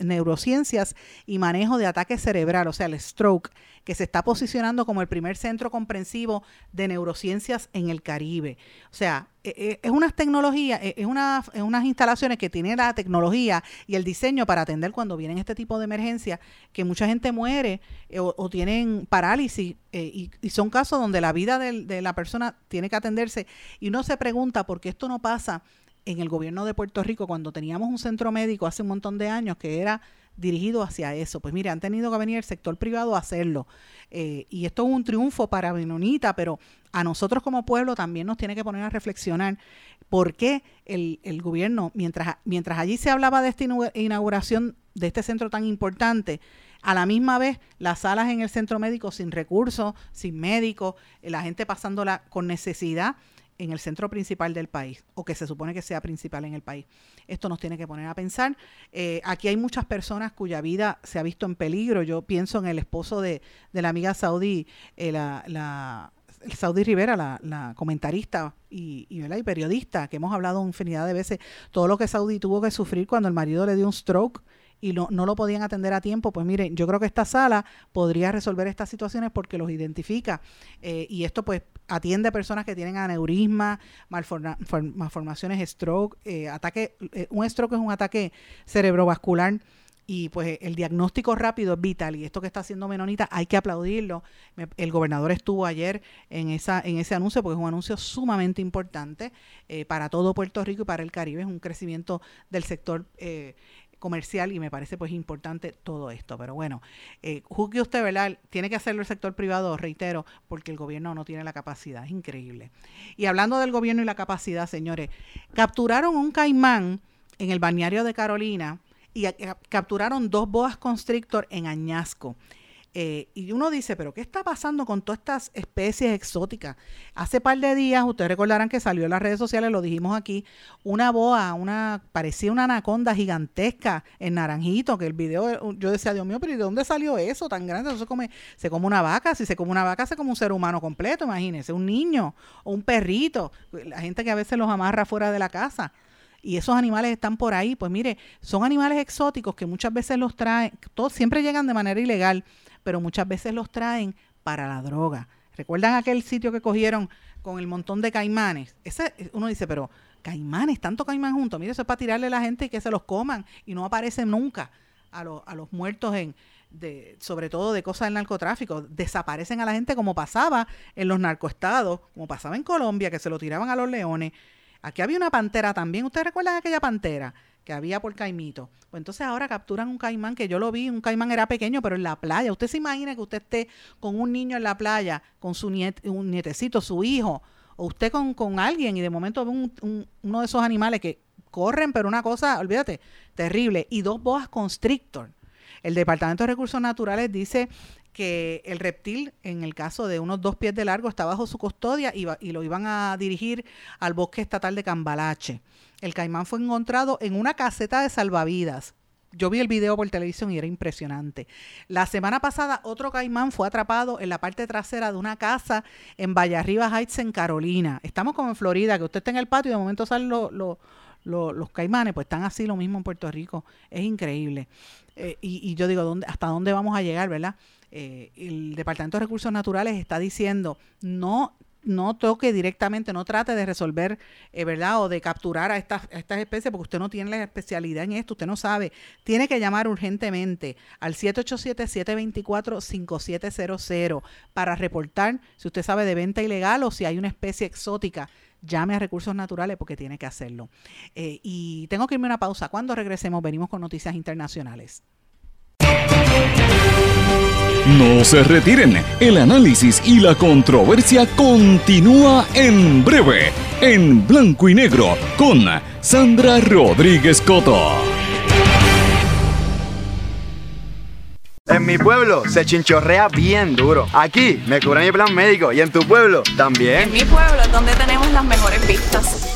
Neurociencias y Manejo de Ataque Cerebral, o sea, el stroke, que se está posicionando como el primer centro comprensivo de neurociencias en el Caribe. O sea, e, e, es unas tecnologías, e, es, una, es unas instalaciones que tienen la tecnología y el diseño para atender cuando vienen este tipo de emergencias, que mucha gente muere eh, o, tienen parálisis eh, y, son casos donde la vida de, de la persona tiene que atenderse y uno se pregunta por qué esto no pasa en el gobierno de Puerto Rico cuando teníamos un centro médico hace un montón de años que era dirigido hacia eso. Pues mire, han tenido que venir el sector privado a hacerlo. Eh, y esto es un triunfo para Benonita, pero a nosotros como pueblo también nos tiene que poner a reflexionar por qué el, el gobierno, mientras, mientras allí se hablaba de esta inauguración de este centro tan importante, a la misma vez las salas en el centro médico sin recursos, sin médicos, la gente pasándola con necesidad en el centro principal del país, o que se supone que sea principal en el país. Esto nos tiene que poner a pensar. Eh, aquí hay muchas personas cuya vida se ha visto en peligro. Yo pienso en el esposo de, de la amiga Saudi, eh, la, la Saudi Rivera, la, la comentarista y, y, y, periodista, que hemos hablado infinidad de veces, todo lo que Saudi tuvo que sufrir cuando el marido le dio un stroke y no, no lo podían atender a tiempo, pues miren, yo creo que esta sala podría resolver estas situaciones porque los identifica eh, y esto pues atiende a personas que tienen aneurisma, malformaciones, stroke, eh, ataque, eh, un stroke es un ataque cerebrovascular y pues el diagnóstico rápido es vital y esto que está haciendo Menonita hay que aplaudirlo. el gobernador estuvo ayer en esa en ese anuncio porque es un anuncio sumamente importante para todo Puerto Rico y para el Caribe, es un crecimiento del sector comercial y me parece pues importante todo esto. Pero bueno, eh, juzgue usted, ¿verdad? Tiene que hacerlo el sector privado, reitero, porque el gobierno no tiene la capacidad. Es increíble. Y hablando del gobierno y la capacidad, señores, capturaron un caimán en el balneario de Carolina y capturaron dos boas constrictor en Añasco. Eh, y uno dice, pero ¿qué está pasando con todas estas especies exóticas? Hace par de días, ustedes recordarán que salió en las redes sociales, lo dijimos aquí, una boa, una parecía una anaconda gigantesca en naranjito, que el video, yo decía, Dios mío, pero ¿y de dónde salió eso tan grande? Eso se come, se come una vaca, si se come una vaca, se come un ser humano completo, imagínense, un niño o un perrito, la gente que a veces los amarra fuera de la casa. y esos animales están por ahí, pues mire, son animales exóticos que muchas veces los traen, todos siempre llegan de manera ilegal, pero muchas veces los traen para la droga. ¿Recuerdan aquel sitio que cogieron con el montón de caimanes? Ese, uno dice, pero caimanes, tanto caimán juntos, mire, eso es para tirarle a la gente y que se los coman y no aparecen nunca a, a los muertos en, de, sobre todo de cosas del narcotráfico, desaparecen a la gente como pasaba en los narcoestados, como pasaba en Colombia, que se lo tiraban a los leones. Aquí había una pantera también. ¿Ustedes recuerdan aquella pantera que había por Caimito? Pues entonces ahora capturan un caimán que yo lo vi, un caimán era pequeño, pero en la playa. Usted se imagina que usted esté con un niño en la playa, con su un nietecito, su hijo, o usted con, con alguien y de momento ve un, uno de esos animales que corren, pero una cosa, olvídate, terrible, y dos boas constrictor. El Departamento de Recursos Naturales dice que el reptil, en el caso de unos dos pies de largo, está bajo su custodia y, lo iban a dirigir al bosque estatal de Cambalache. El caimán fue encontrado en una caseta de salvavidas. Yo vi el video por televisión y era impresionante. La semana pasada otro caimán fue atrapado en la parte trasera de una casa en Vallarriba Heights, en Carolina. Estamos como en Florida, que usted está en el patio y de momento salen los caimanes, pues están así lo mismo en Puerto Rico. Es increíble. Eh, y, y, yo digo, ¿dónde, ¿hasta dónde vamos a llegar, verdad? Eh, el Departamento de Recursos Naturales está diciendo no no toque directamente, no trate de resolver, eh, ¿verdad? O de capturar a estas, estas especies porque usted no tiene la especialidad en esto, usted no sabe. Tiene que llamar urgentemente al 787-724-5700 para reportar si usted sabe de venta ilegal o si hay una especie exótica. Llame a recursos naturales porque tiene que hacerlo. Eh, y tengo que irme a una pausa. Cuando regresemos, venimos con noticias internacionales. No se retiren, el análisis y la controversia continúa en breve, en blanco y negro, con Sandra Rodríguez Coto. En mi pueblo se chinchorrea bien duro. Aquí me cubren mi plan médico y en tu pueblo también. En mi pueblo es donde tenemos las mejores vistas.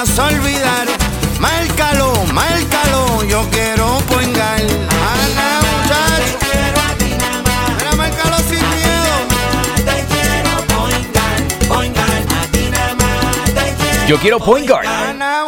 Vayas a olvidar Márcalo, márcalo, yo quiero poingar. Ana, muchacho. Mira, márcalo sin miedo. Te quiero poingar, poingar. A ti nada más te quiero. Yo quiero poingar.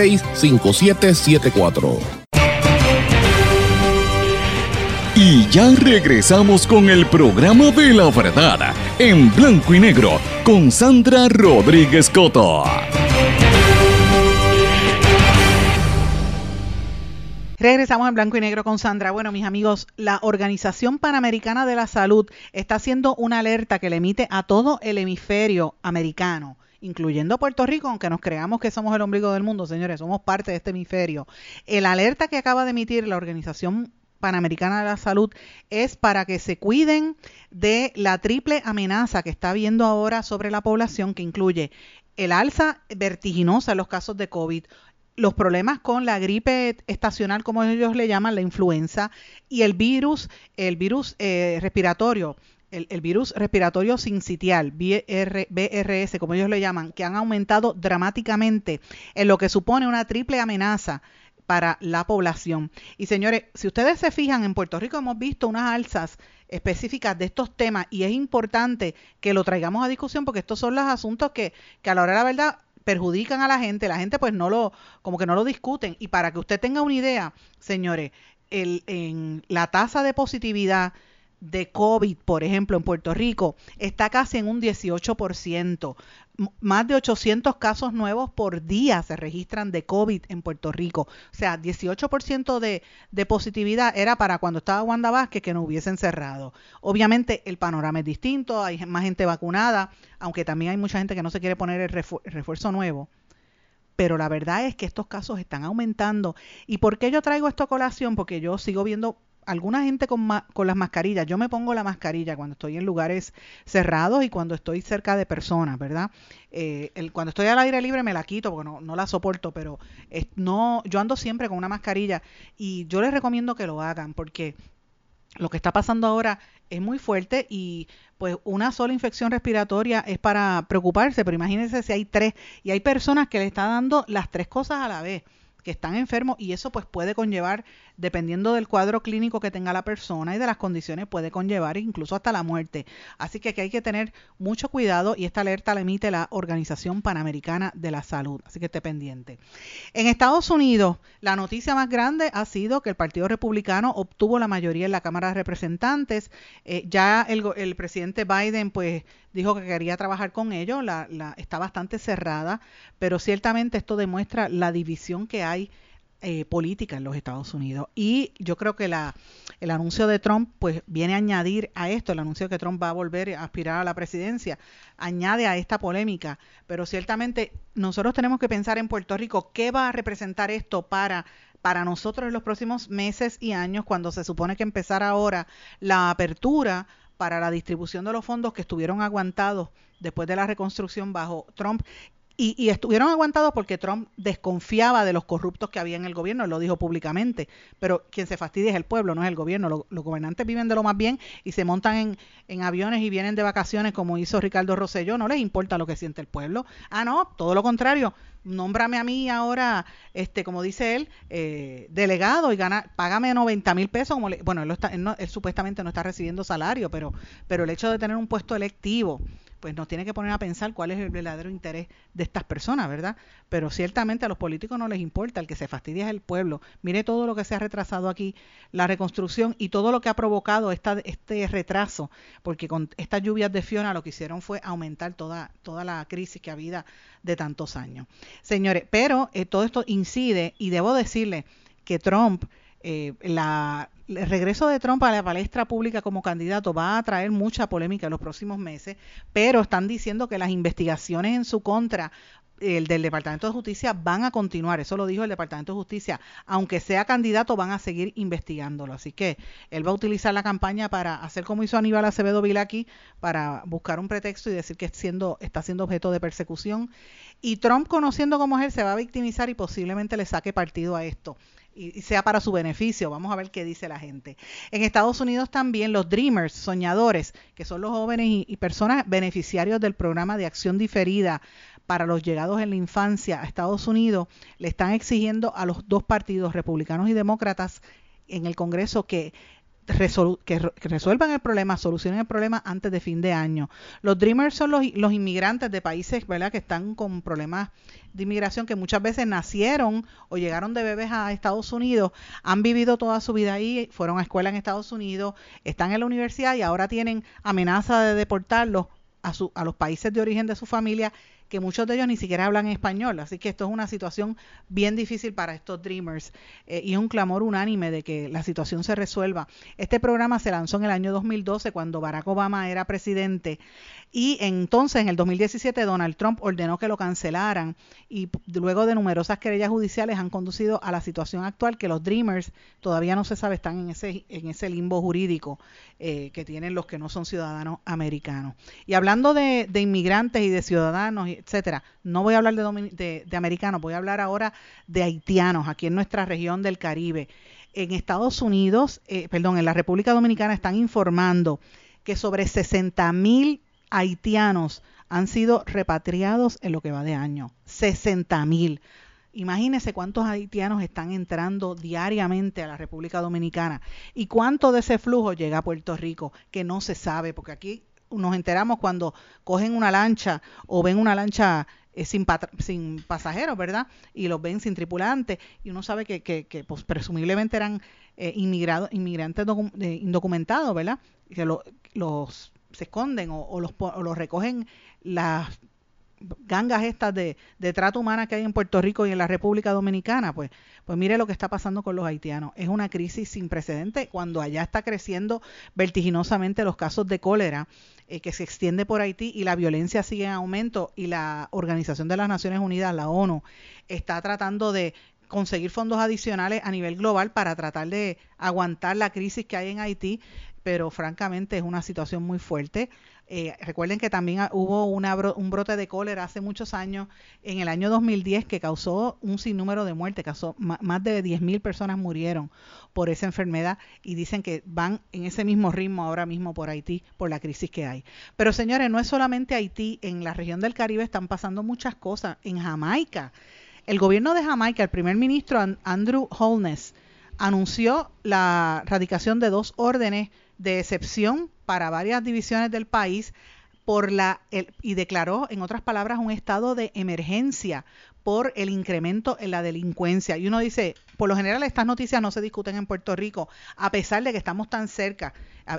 939-336-5774. Y ya regresamos con el programa de la verdad, en blanco y negro, con Sandra Rodríguez Coto. Regresamos en blanco y negro con Sandra. Bueno, mis amigos, la Organización Panamericana de la Salud está haciendo una alerta que le emite a todo el hemisferio americano incluyendo Puerto Rico, aunque nos creamos que somos el ombligo del mundo, señores, somos parte de este hemisferio. El alerta que acaba de emitir la Organización Panamericana de la Salud es para que se cuiden de la triple amenaza que está habiendo ahora sobre la población, que incluye el alza vertiginosa en los casos de COVID, los problemas con la gripe estacional, como ellos le llaman, la influenza, y el virus, el virus eh, respiratorio, el, virus respiratorio sincitial, BRS, como ellos le llaman, que han aumentado dramáticamente en lo que supone una triple amenaza para la población. Y señores, si ustedes se fijan, en Puerto Rico hemos visto unas alzas específicas de estos temas y es importante que lo traigamos a discusión porque estos son los asuntos que, que a la hora de la verdad perjudican a la gente, la gente pues no lo, como que no lo discuten. Y para que usted tenga una idea, señores, el, en la tasa de positividad de COVID, por ejemplo, en Puerto Rico, está casi en un 18%. M- Más de 800 casos nuevos por día se registran de COVID en Puerto Rico. O sea, 18% de, de positividad era para cuando estaba Wanda Vázquez que no hubiesen cerrado. Obviamente el panorama es distinto, hay más gente vacunada, aunque también hay mucha gente que no se quiere poner el el refuerzo nuevo pero la verdad es que estos casos están aumentando. ¿Y por qué yo traigo esto a colación? Porque yo sigo viendo alguna gente con, ma- con las mascarillas. Yo me pongo la mascarilla cuando estoy en lugares cerrados y cuando estoy cerca de personas, ¿verdad? Eh, cuando estoy al aire libre me la quito porque no, no la soporto, pero no, yo ando siempre con una mascarilla y yo les recomiendo que lo hagan porque lo que está pasando ahora es muy fuerte y pues una sola infección respiratoria es para preocuparse, pero imagínense si hay tres y hay personas que le están dando las tres cosas a la vez que están enfermos y eso pues puede conllevar, dependiendo del cuadro clínico que tenga la persona y de las condiciones, puede conllevar incluso hasta la muerte. Así que aquí hay que tener mucho cuidado y esta alerta la emite la Organización Panamericana de la Salud. Así que esté pendiente. En Estados Unidos, la noticia más grande ha sido que el Partido Republicano obtuvo la mayoría en la Cámara de Representantes. Eh, ya el, el presidente Biden, pues, dijo que quería trabajar con ellos. La, la- está bastante cerrada, pero ciertamente esto demuestra la división que hay eh, política en los Estados Unidos. Y yo creo que la, el anuncio de Trump pues viene a añadir a esto, el anuncio de que Trump va a volver a aspirar a la presidencia, añade a esta polémica. Pero ciertamente nosotros tenemos que pensar en Puerto Rico, ¿qué va a representar esto para para nosotros en los próximos meses y años, cuando se supone que empezar ahora la apertura para la distribución de los fondos que estuvieron aguantados después de la reconstrucción bajo Trump, y, y estuvieron aguantados porque Trump desconfiaba de los corruptos que había en el gobierno, lo dijo públicamente, pero quien se fastidia es el pueblo, no es el gobierno. Lo- Los, gobernantes viven de lo más bien y se montan en, en aviones y vienen de vacaciones como hizo Ricardo Rosselló, no les importa lo que siente el pueblo. Ah, no, todo lo contrario. Nómbrame a mí ahora, este, como dice él, eh, delegado y gana, págame 90 mil pesos. Como le- bueno, él, lo está- él no- él supuestamente no está recibiendo salario, pero, pero el hecho de tener un puesto electivo, pues nos tiene que poner a pensar cuál es el verdadero interés de estas personas, ¿verdad? Pero ciertamente a los políticos no les importa, el que se fastidia es el pueblo. Mire todo lo que se ha retrasado aquí, la reconstrucción y todo lo que ha provocado esta, este retraso, porque con estas lluvias de Fiona lo que hicieron fue aumentar toda, toda la crisis que ha habido de tantos años. Señores, pero eh, todo esto incide y debo decirle que Trump eh, la, el regreso de Trump a la palestra pública como candidato va a traer mucha polémica en los próximos meses, pero están diciendo que las investigaciones en su contra el del Departamento de Justicia van a continuar, eso lo dijo el Departamento de Justicia, aunque sea candidato van a seguir investigándolo, así que él va a utilizar la campaña para hacer como hizo Aníbal Acevedo Vilaki, para buscar un pretexto y decir que siendo, está siendo objeto de persecución, y Trump conociendo cómo es él se va a victimizar y posiblemente le saque partido a esto y sea para su beneficio. Vamos a ver qué dice la gente. En Estados Unidos también los Dreamers, soñadores, que son los jóvenes y personas beneficiarios del programa de acción diferida para los llegados en la infancia a Estados Unidos, le están exigiendo a los dos partidos, republicanos y demócratas, en el Congreso que resuelvan el problema, solucionen el problema antes de fin de año. Los Dreamers son los, inmigrantes de países ¿verdad? que están con problemas de inmigración que muchas veces nacieron o llegaron de bebés a Estados Unidos, han vivido toda su vida ahí, fueron a escuela en Estados Unidos, están en la universidad y ahora tienen amenaza de deportarlos a los países de origen de su familia que muchos de ellos ni siquiera hablan español, así que esto es una situación bien difícil para estos Dreamers eh, y un clamor unánime de que la situación se resuelva. Este programa se lanzó en el año 2012 cuando Barack Obama era presidente y entonces en el 2017 Donald Trump ordenó que lo cancelaran y luego de numerosas querellas judiciales han conducido a la situación actual que los Dreamers todavía no se sabe están en ese en ese limbo jurídico eh, que tienen los que no son ciudadanos americanos. Y hablando de, inmigrantes y de ciudadanos, etcétera, no voy a hablar de, de, de americanos, voy a hablar ahora de haitianos aquí en nuestra región del Caribe. En Estados Unidos, eh, perdón, en la República Dominicana están informando que sobre 60 mil haitianos han sido repatriados en lo que va de año. 60 mil. Imagínense cuántos haitianos están entrando diariamente a la República Dominicana y cuánto de ese flujo llega a Puerto Rico, que no se sabe, porque aquí nos enteramos cuando cogen una lancha o ven una lancha eh, sin, sin pasajeros, ¿verdad? Y los ven sin tripulantes y uno sabe que, que, que, pues, presumiblemente eran eh, inmigrado- inmigrantes de- indocumentados, ¿verdad? Que lo- los se esconden o, o los, los recogen las gangas estas de, de trato humana que hay en Puerto Rico y en la República Dominicana, pues, pues mire lo que está pasando con los haitianos. Es una crisis sin precedente cuando allá está creciendo vertiginosamente los casos de cólera eh, que se extiende por Haití y la violencia sigue en aumento y la Organización de las Naciones Unidas, la ONU, está tratando de conseguir fondos adicionales a nivel global para tratar de aguantar la crisis que hay en Haití, pero francamente es una situación muy fuerte. Eh, recuerden que también hubo un brote de cólera hace muchos años, en el año 2010, que causó un sinnúmero de muertes, causó más de 10.000 personas murieron por esa enfermedad y dicen que van en ese mismo ritmo ahora mismo por Haití, por la crisis que hay. Pero señores, no es solamente Haití, en la región del Caribe están pasando muchas cosas. En Jamaica, el gobierno de Jamaica, el primer ministro An- Andrew Holness, anunció la radicación de dos órdenes de excepción para varias divisiones del país por la el- y declaró en otras palabras un estado de emergencia por el incremento en la delincuencia. Y uno dice, por lo general estas noticias no se discuten en Puerto Rico, a pesar de que estamos tan cerca.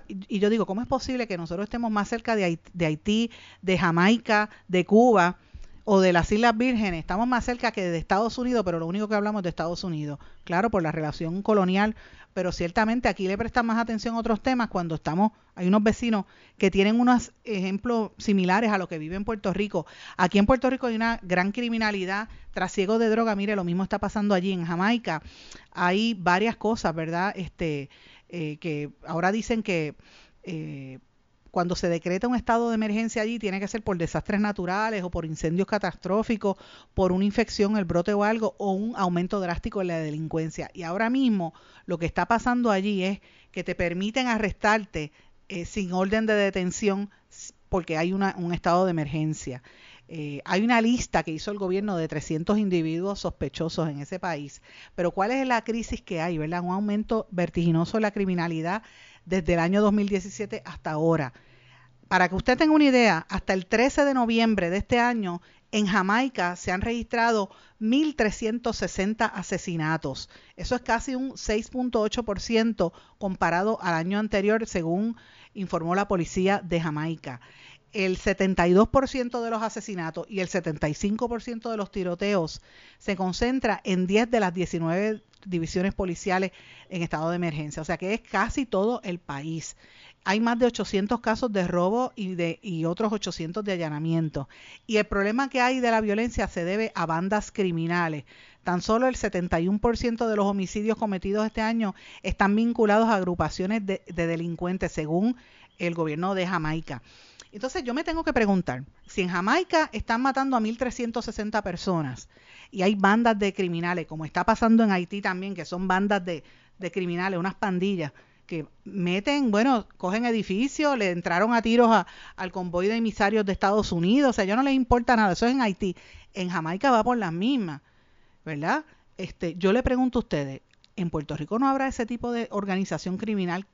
Y y yo digo, ¿cómo es posible que nosotros estemos más cerca de Haití, de, Haití, de Jamaica, de Cuba? O de las Islas Vírgenes, estamos más cerca que de Estados Unidos, pero lo único que hablamos es de Estados Unidos, claro, por la relación colonial, pero ciertamente aquí le prestan más atención a otros temas cuando estamos, hay unos vecinos que tienen unos ejemplos similares a lo que vive en Puerto Rico. Aquí en Puerto Rico hay una gran criminalidad, trasiego de droga, mire, lo mismo está pasando allí en Jamaica. Hay varias cosas, ¿verdad? Este, eh, que ahora dicen que eh, cuando se decreta un estado de emergencia allí, tiene que ser por desastres naturales o por incendios catastróficos, por una infección, el brote o algo, o un aumento drástico en la delincuencia. Y ahora mismo lo que está pasando allí es que te permiten arrestarte eh, sin orden de detención porque hay una- un estado de emergencia. Eh, hay una lista que hizo el gobierno de 300 individuos sospechosos en ese país. Pero ¿cuál es la crisis que hay? ¿verdad? Un aumento vertiginoso de la criminalidad desde el año 2017 hasta ahora. Para que usted tenga una idea, hasta el 13 de noviembre de este año, en Jamaica se han registrado 1.360 asesinatos. Eso es casi un 6.8% comparado al año anterior, según informó la policía de Jamaica. El 72% de los asesinatos y el 75% de los tiroteos se concentra en 10 de las 19 divisiones policiales en estado de emergencia. O sea que es casi todo el país. Hay más de 800 casos de robo y, de, y otros 800 de allanamiento. Y el problema que hay de la violencia se debe a bandas criminales. Tan solo el 71% de los homicidios cometidos este año están vinculados a agrupaciones de, de delincuentes, según el gobierno de Jamaica. Entonces yo me tengo que preguntar, si en Jamaica están matando a 1.360 personas y hay bandas de criminales, como está pasando en Haití también, que son bandas de, de criminales, unas pandillas, que meten, bueno, cogen edificios, le entraron a tiros al convoy de emisarios de Estados Unidos, o sea, yo no les importa nada, eso es en Haití. En Jamaica va por las mismas, ¿verdad? Este, yo le pregunto a ustedes, ¿en Puerto Rico no habrá ese tipo de organización criminal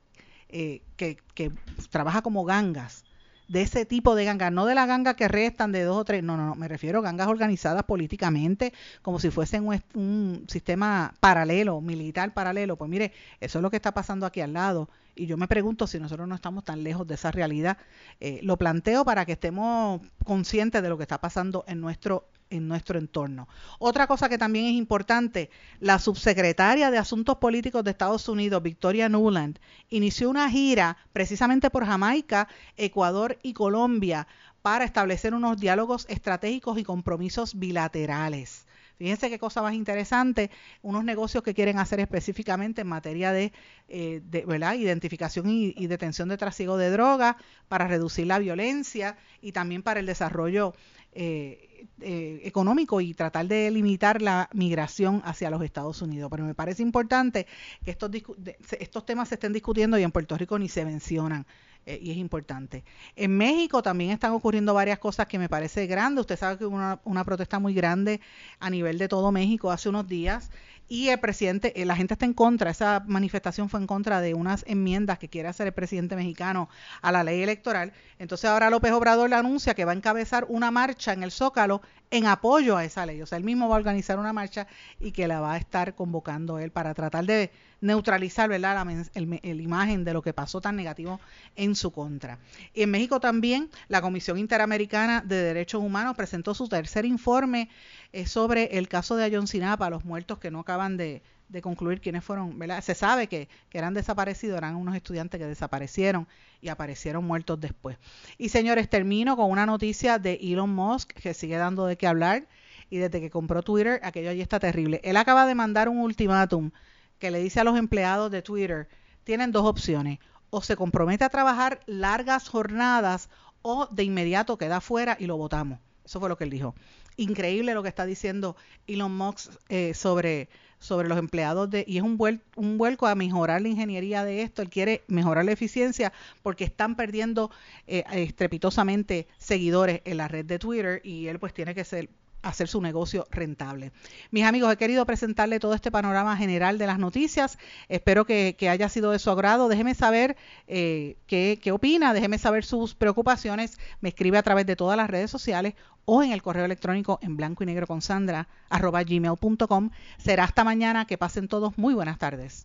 eh, que, que trabaja como gangas? De ese tipo de gangas, no de la ganga que restan de dos o tres, no, no, no, me refiero a gangas organizadas políticamente, como si fuesen un, un sistema paralelo, militar paralelo. Pues mire, eso es lo que está pasando aquí al lado. Y yo me pregunto si nosotros no estamos tan lejos de esa realidad. Eh, lo planteo para que estemos conscientes de lo que está pasando en nuestro en nuestro entorno. Otra cosa que también es importante, la subsecretaria de Asuntos Políticos de Estados Unidos, Victoria Nuland, inició una gira precisamente por Jamaica, Ecuador y Colombia para establecer unos diálogos estratégicos y compromisos bilaterales. Fíjense qué cosa más interesante, unos negocios que quieren hacer específicamente en materia de, eh, ¿verdad? identificación y, y detención de trasiego de drogas para reducir la violencia y también para el desarrollo eh, eh, económico y tratar de limitar la migración hacia los Estados Unidos. Pero me parece importante que estos, estos temas se estén discutiendo y en Puerto Rico ni se mencionan. eh, y es importante. En México también están ocurriendo varias cosas que me parece grande. Usted sabe que hubo una, una protesta muy grande a nivel de todo México hace unos días y el presidente, eh, la gente está en contra, esa manifestación fue en contra de unas enmiendas que quiere hacer el presidente mexicano a la ley electoral. Entonces ahora López Obrador le anuncia que va a encabezar una marcha en el Zócalo en apoyo a esa ley. O sea, él mismo va a organizar una marcha y que la va a estar convocando él para tratar de neutralizar ¿verdad? La, el, el imagen de lo que pasó tan negativo en su contra. Y en México también la Comisión Interamericana de Derechos Humanos presentó su tercer informe eh, sobre el caso de Ayotzinapa, los muertos que no acaban de, de concluir quiénes fueron, ¿verdad? Se sabe que, que eran desaparecidos, eran unos estudiantes que desaparecieron y aparecieron muertos después. Y señores, termino con una noticia de Elon Musk que sigue dando de qué hablar y desde que compró Twitter, aquello allí está terrible. Él acaba de mandar un ultimátum que le dice a los empleados de Twitter, tienen dos opciones, o se compromete a trabajar largas jornadas o de inmediato queda fuera y lo votamos. Eso fue lo que él dijo. Increíble lo que está diciendo Elon Musk eh, sobre, sobre los empleados de y es un, vuel- un vuelco a mejorar la ingeniería de esto. Él quiere mejorar la eficiencia porque están perdiendo eh, estrepitosamente seguidores en la red de Twitter y él pues tiene que ser hacer su negocio rentable. Mis amigos, he querido presentarle todo este panorama general de las noticias. Espero que, haya sido de su agrado. Déjeme saber eh, qué, qué opina, déjeme saber sus preocupaciones. Me escribe a través de todas las redes sociales o en el correo electrónico en blanco y negro con Sandra arroba gmail.com. Será hasta mañana. Que pasen todos muy buenas tardes.